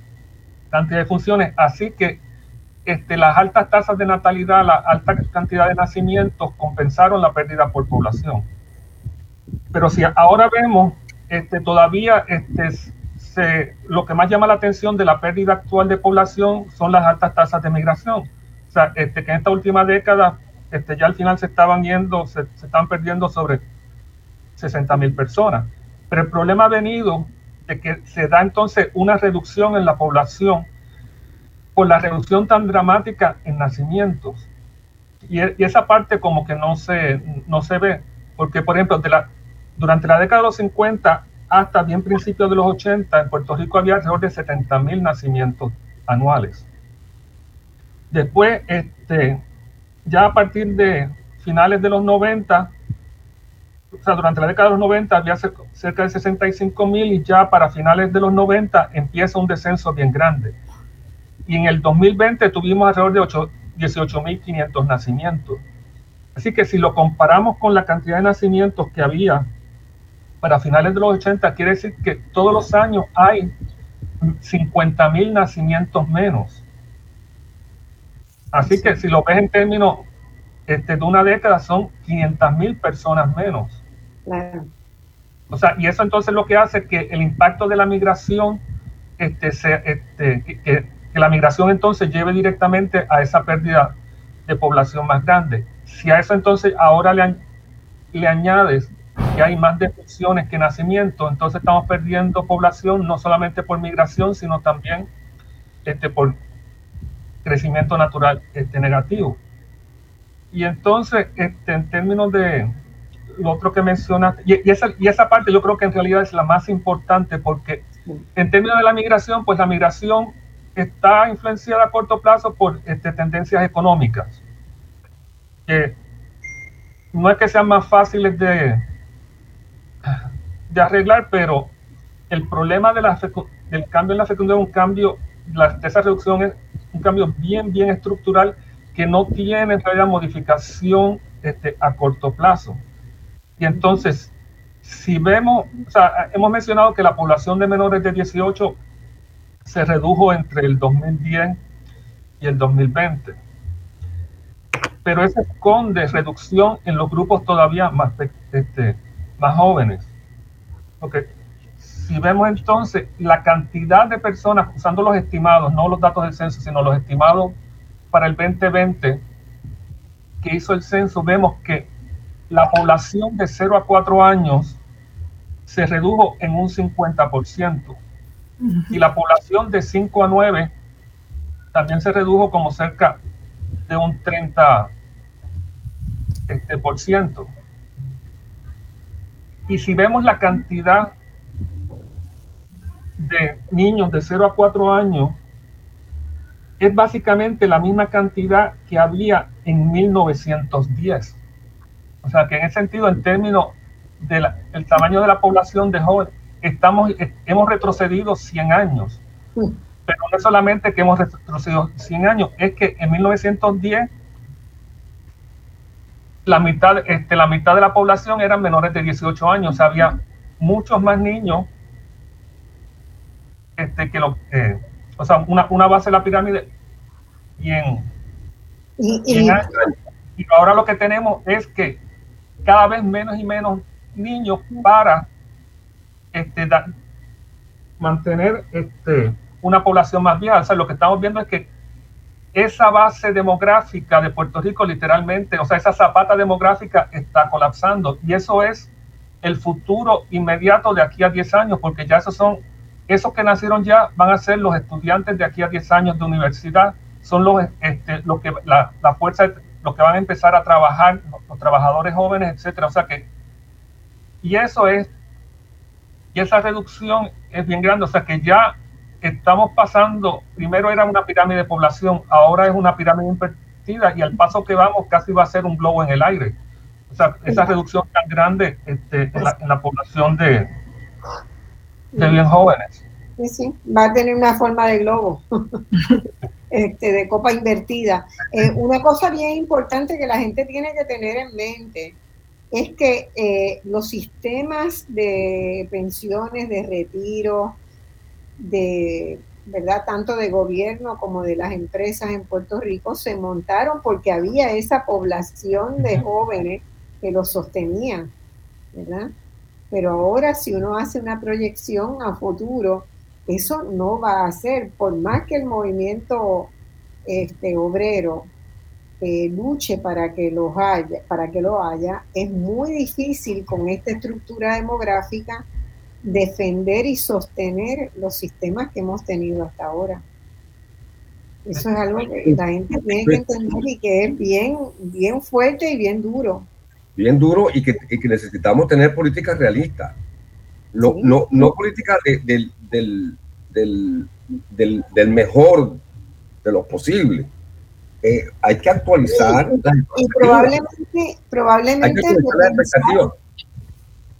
cantidad de funciones. Así que este, las altas tasas de natalidad, la alta cantidad de nacimientos compensaron la pérdida por población. Pero si ahora vemos, este, todavía este, lo que más llama la atención de la pérdida actual de población son las altas tasas de migración. O sea, este, que en esta última década este, ya al final se estaban yendo, se, están perdiendo sobre 60 mil personas. Pero el problema ha venido que se da entonces una reducción en la población por la reducción tan dramática en nacimientos. Y, esa parte como que no se, no se ve, porque por ejemplo, de durante la década de los 50 hasta bien principios de los 80, en Puerto Rico había alrededor de 70 mil nacimientos anuales. Después, este, ya a partir de finales de los 90, o sea, durante la década de los 90 había cerca de 65 mil y ya para finales de los 90 empieza un descenso bien grande. Y en el 2020 tuvimos alrededor de 18.500 nacimientos. Así que si lo comparamos con la cantidad de nacimientos que había para finales de los 80, quiere decir que todos los años hay 50 mil nacimientos menos. Así que si lo ves en términos este, de una década, son 500 mil personas menos. O sea, y eso entonces lo que hace que el impacto de la migración, este, este, que, la migración entonces lleve directamente a esa pérdida de población más grande. Si a eso entonces ahora le, le añades que hay más defunciones que nacimientos, entonces estamos perdiendo población no solamente por migración, sino también este, por crecimiento natural este, negativo. Y entonces, este, en términos de, lo otro que mencionaste, y, esa, y esa parte yo creo que en realidad es la más importante porque en términos de la migración, pues la migración está influenciada a corto plazo por este, tendencias económicas, que no es que sean más fáciles de, de arreglar, pero el problema del cambio en la fecundidad es un cambio, la, de esa reducción es un cambio bien, bien estructural que no tiene en realidad modificación este, a corto plazo. Y entonces, si vemos, hemos mencionado que la población de menores de 18 se redujo entre el 2010 y el 2020. Pero ese esconde reducción en los grupos todavía más, este, más jóvenes. Porque si vemos entonces la cantidad de personas, usando los estimados, no los datos del censo, sino los estimados para el 2020 que hizo el censo, vemos que la población de 0 a 4 años se redujo en un 50%. Y la población de 5 a 9 también se redujo como cerca de un 30 este, por ciento. Y si vemos la cantidad de niños de 0 a 4 años, es básicamente la misma cantidad que había en 1910. O sea que en ese sentido, en términos del tamaño de la población de jóvenes, estamos, hemos retrocedido 100 años. Pero no solamente que hemos retrocedido 100 años, es que en 1910 la mitad, este, la mitad de la población eran menores de 18 años. O sea, había muchos más niños este, que lo, eh, o sea, una, una, base de la pirámide y en, y ahora lo que tenemos es que cada vez menos y menos niños para este, mantener este, una población más vieja. O sea, lo que estamos viendo es que esa base demográfica de Puerto Rico literalmente, o sea, esa zapata demográfica está colapsando y eso es el futuro inmediato de aquí a 10 años, porque ya esos son, esos que nacieron ya van a ser los estudiantes de aquí a 10 años de universidad, son los, este, los que la, la fuerza los que van a empezar a trabajar, los trabajadores jóvenes, etcétera. O sea que, y eso es, y esa reducción es bien grande. O sea que ya estamos pasando, primero era una pirámide de población, ahora es una pirámide invertida y al paso que vamos casi va a ser un globo en el aire. O sea, esa reducción tan grande este, en, la, población de, de bien jóvenes. Sí, sí, va a tener una forma de globo. este, de copa invertida. Eh, una cosa bien importante que la gente tiene que tener en mente es que eh, los sistemas de pensiones, de retiro, de verdad tanto de gobierno como de las empresas en Puerto Rico se montaron porque había esa población de jóvenes que los sostenían, ¿verdad? Pero ahora si uno hace una proyección a futuro, eso no va a ser, por más que el movimiento este, obrero eh, luche para que, los haya, para que lo haya, es muy difícil con esta estructura demográfica defender y sostener los sistemas que hemos tenido hasta ahora. Eso es algo que la gente tiene que entender y que es bien, bien fuerte y bien duro. Bien duro y que, necesitamos tener políticas realistas. No, no, no políticas del, del, del, del, mejor de lo posible. Eh, hay que actualizar. y, probablemente, probablemente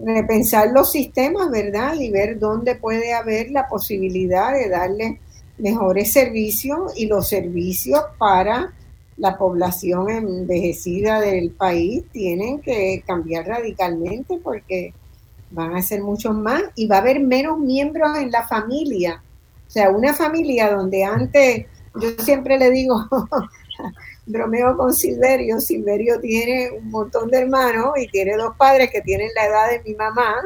repensar los sistemas, ¿verdad? Y ver dónde puede haber la posibilidad de darle mejores servicios y los servicios para la población envejecida del país tienen que cambiar radicalmente porque van a ser muchos más y va a haber menos miembros en la familia. O sea, una familia donde antes, yo siempre le digo, bromeo con Silverio, Silverio tiene un montón de hermanos y tiene dos padres que tienen la edad de mi mamá,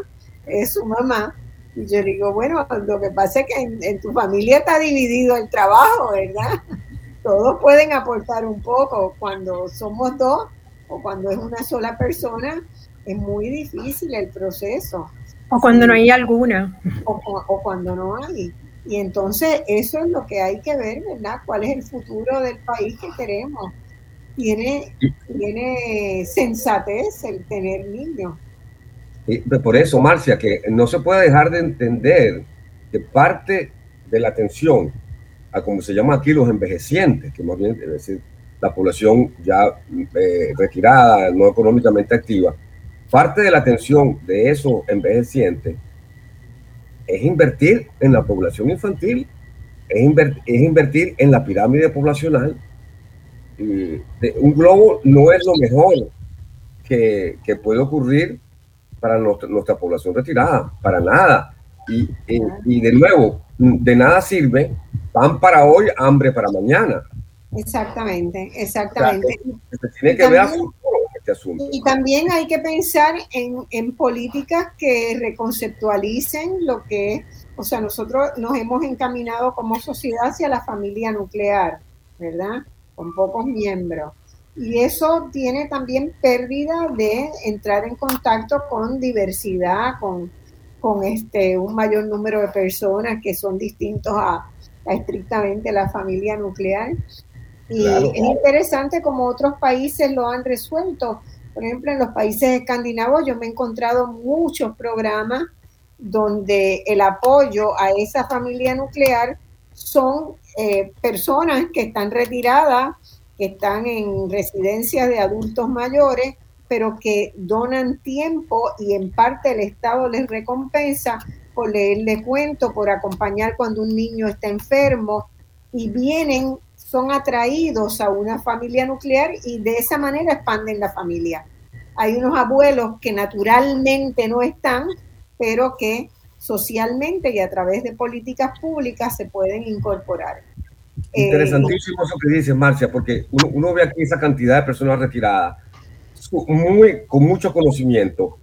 es su mamá. Y yo digo, bueno, lo que pasa es que en, tu familia está dividido el trabajo, ¿verdad? Todos pueden aportar un poco. Cuando somos dos o cuando es una sola persona, es muy difícil el proceso. O cuando no hay alguna. O, o cuando no hay. Y entonces eso es lo que hay que ver, ¿verdad? ¿Cuál es el futuro del país que queremos? Tiene, tiene sensatez el tener niños. Y por eso, Marcia, que no se puede dejar de entender que parte de la atención a como se llama aquí los envejecientes, que más bien es decir, la población ya eh, retirada, no económicamente activa, parte de la atención de esos envejecientes es invertir en la población infantil, es, invertir en la pirámide poblacional. un globo no es lo mejor que, puede ocurrir para nuestra, población retirada, para nada. Y, y, de nuevo, de nada sirve pan para hoy, hambre para mañana. Exactamente, exactamente. tiene que ver este y también hay que pensar en, políticas que reconceptualicen lo que o sea, nosotros nos hemos encaminado como sociedad hacia la familia nuclear, ¿verdad? Con pocos miembros. Y eso tiene también pérdida de entrar en contacto con diversidad, con, con este, un mayor número de personas que son distintos a, estrictamente la familia nuclear. Y es interesante como otros países lo han resuelto. Por ejemplo, en los países escandinavos yo me he encontrado muchos programas donde el apoyo a esa familia nuclear son eh, personas que están retiradas, que están en residencias de adultos mayores, pero que donan tiempo y en parte el Estado les recompensa por leerle cuento, por acompañar cuando un niño está enfermo y vienen son atraídos a una familia nuclear y de esa manera expanden la familia. Hay unos abuelos que naturalmente no están, pero que socialmente y a través de políticas públicas se pueden incorporar. Interesantísimo eso que dice Marcia, porque uno, ve aquí esa cantidad de personas retiradas, muy, con mucho conocimiento,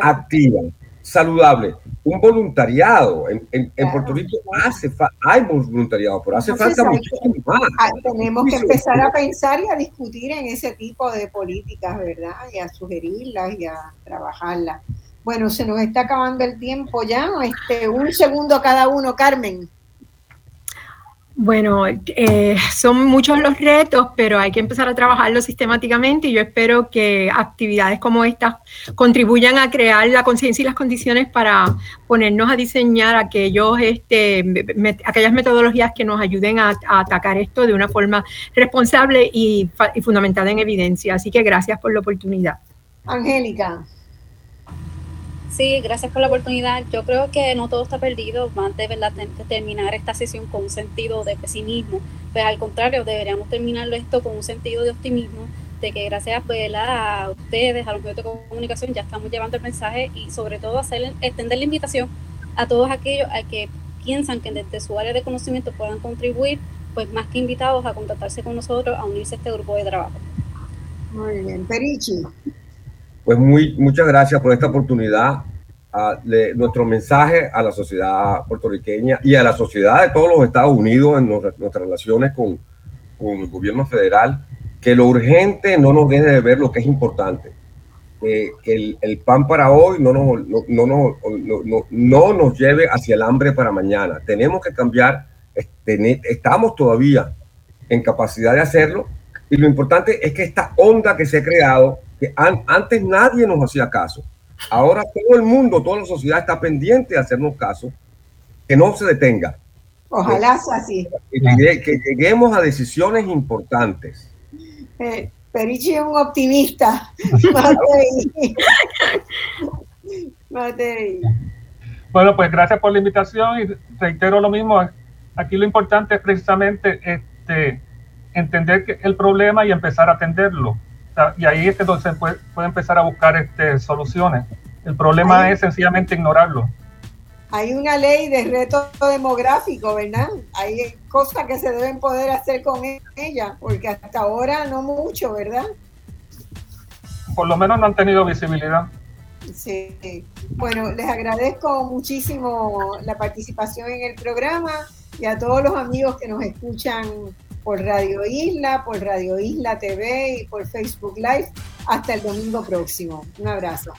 activas, saludable. Un voluntariado. En, en, Puerto Rico hace hay voluntariado, pero hace falta muchísimo más. Ah, tenemos que empezar a pensar y a discutir en ese tipo de políticas, ¿verdad? Y a sugerirlas y a trabajarlas. Bueno, se nos está acabando el tiempo ya. Este, un segundo cada uno, Carmen. Bueno, eh, son muchos los retos, pero hay que empezar a trabajarlo sistemáticamente y yo espero que actividades como estas contribuyan a crear la conciencia y las condiciones para ponernos a diseñar aquellos, este, aquellas metodologías que nos ayuden a, atacar esto de una forma responsable y, y fundamentada en evidencia. Así que gracias por la oportunidad. Angélica. Sí, gracias por la oportunidad. Yo creo que no todo está perdido. Más de verdad terminar esta sesión con un sentido de pesimismo. Pues al contrario, deberíamos terminar esto con un sentido de optimismo, de que gracias a ustedes, a los medios de comunicación, ya estamos llevando el mensaje y sobre todo hacer, extender la invitación a todos aquellos a que piensan que desde su área de conocimiento puedan contribuir, pues más que invitados a contactarse con nosotros, a unirse a este grupo de trabajo. Muy bien, Perichi. Pues muy, muchas gracias por esta oportunidad. nuestro mensaje a la sociedad puertorriqueña y a la sociedad de todos los Estados Unidos en nuestras, relaciones con, con, el gobierno federal, que lo urgente no nos deje de ver lo que es importante. Que, el, el, pan para hoy no nos, no, no, no, no, nos lleve hacia el hambre para mañana. Tenemos que cambiar, estamos todavía en capacidad de hacerlo y lo importante es que esta onda que se ha creado que antes nadie nos hacía caso. Ahora todo el mundo, toda la sociedad está pendiente de hacernos caso, que no se detenga. Ojalá sea así. Que, lleguemos a decisiones importantes. Eh, Perichi es un optimista. bueno, pues gracias por la invitación y reitero lo mismo. Aquí lo importante es precisamente este, entender que el problema y empezar a atenderlo y ahí es donde se puede, empezar a buscar este, soluciones. El problema es sencillamente ignorarlo. Hay una ley de reto demográfico, ¿verdad? Hay cosas que se deben poder hacer con ella, porque hasta ahora no mucho, ¿verdad? Por lo menos no han tenido visibilidad. Sí. Bueno, les agradezco muchísimo la participación en el programa y a todos los amigos que nos escuchan por Radio Isla, por Radio Isla TV y por Facebook Live. Hasta el domingo próximo. Un abrazo.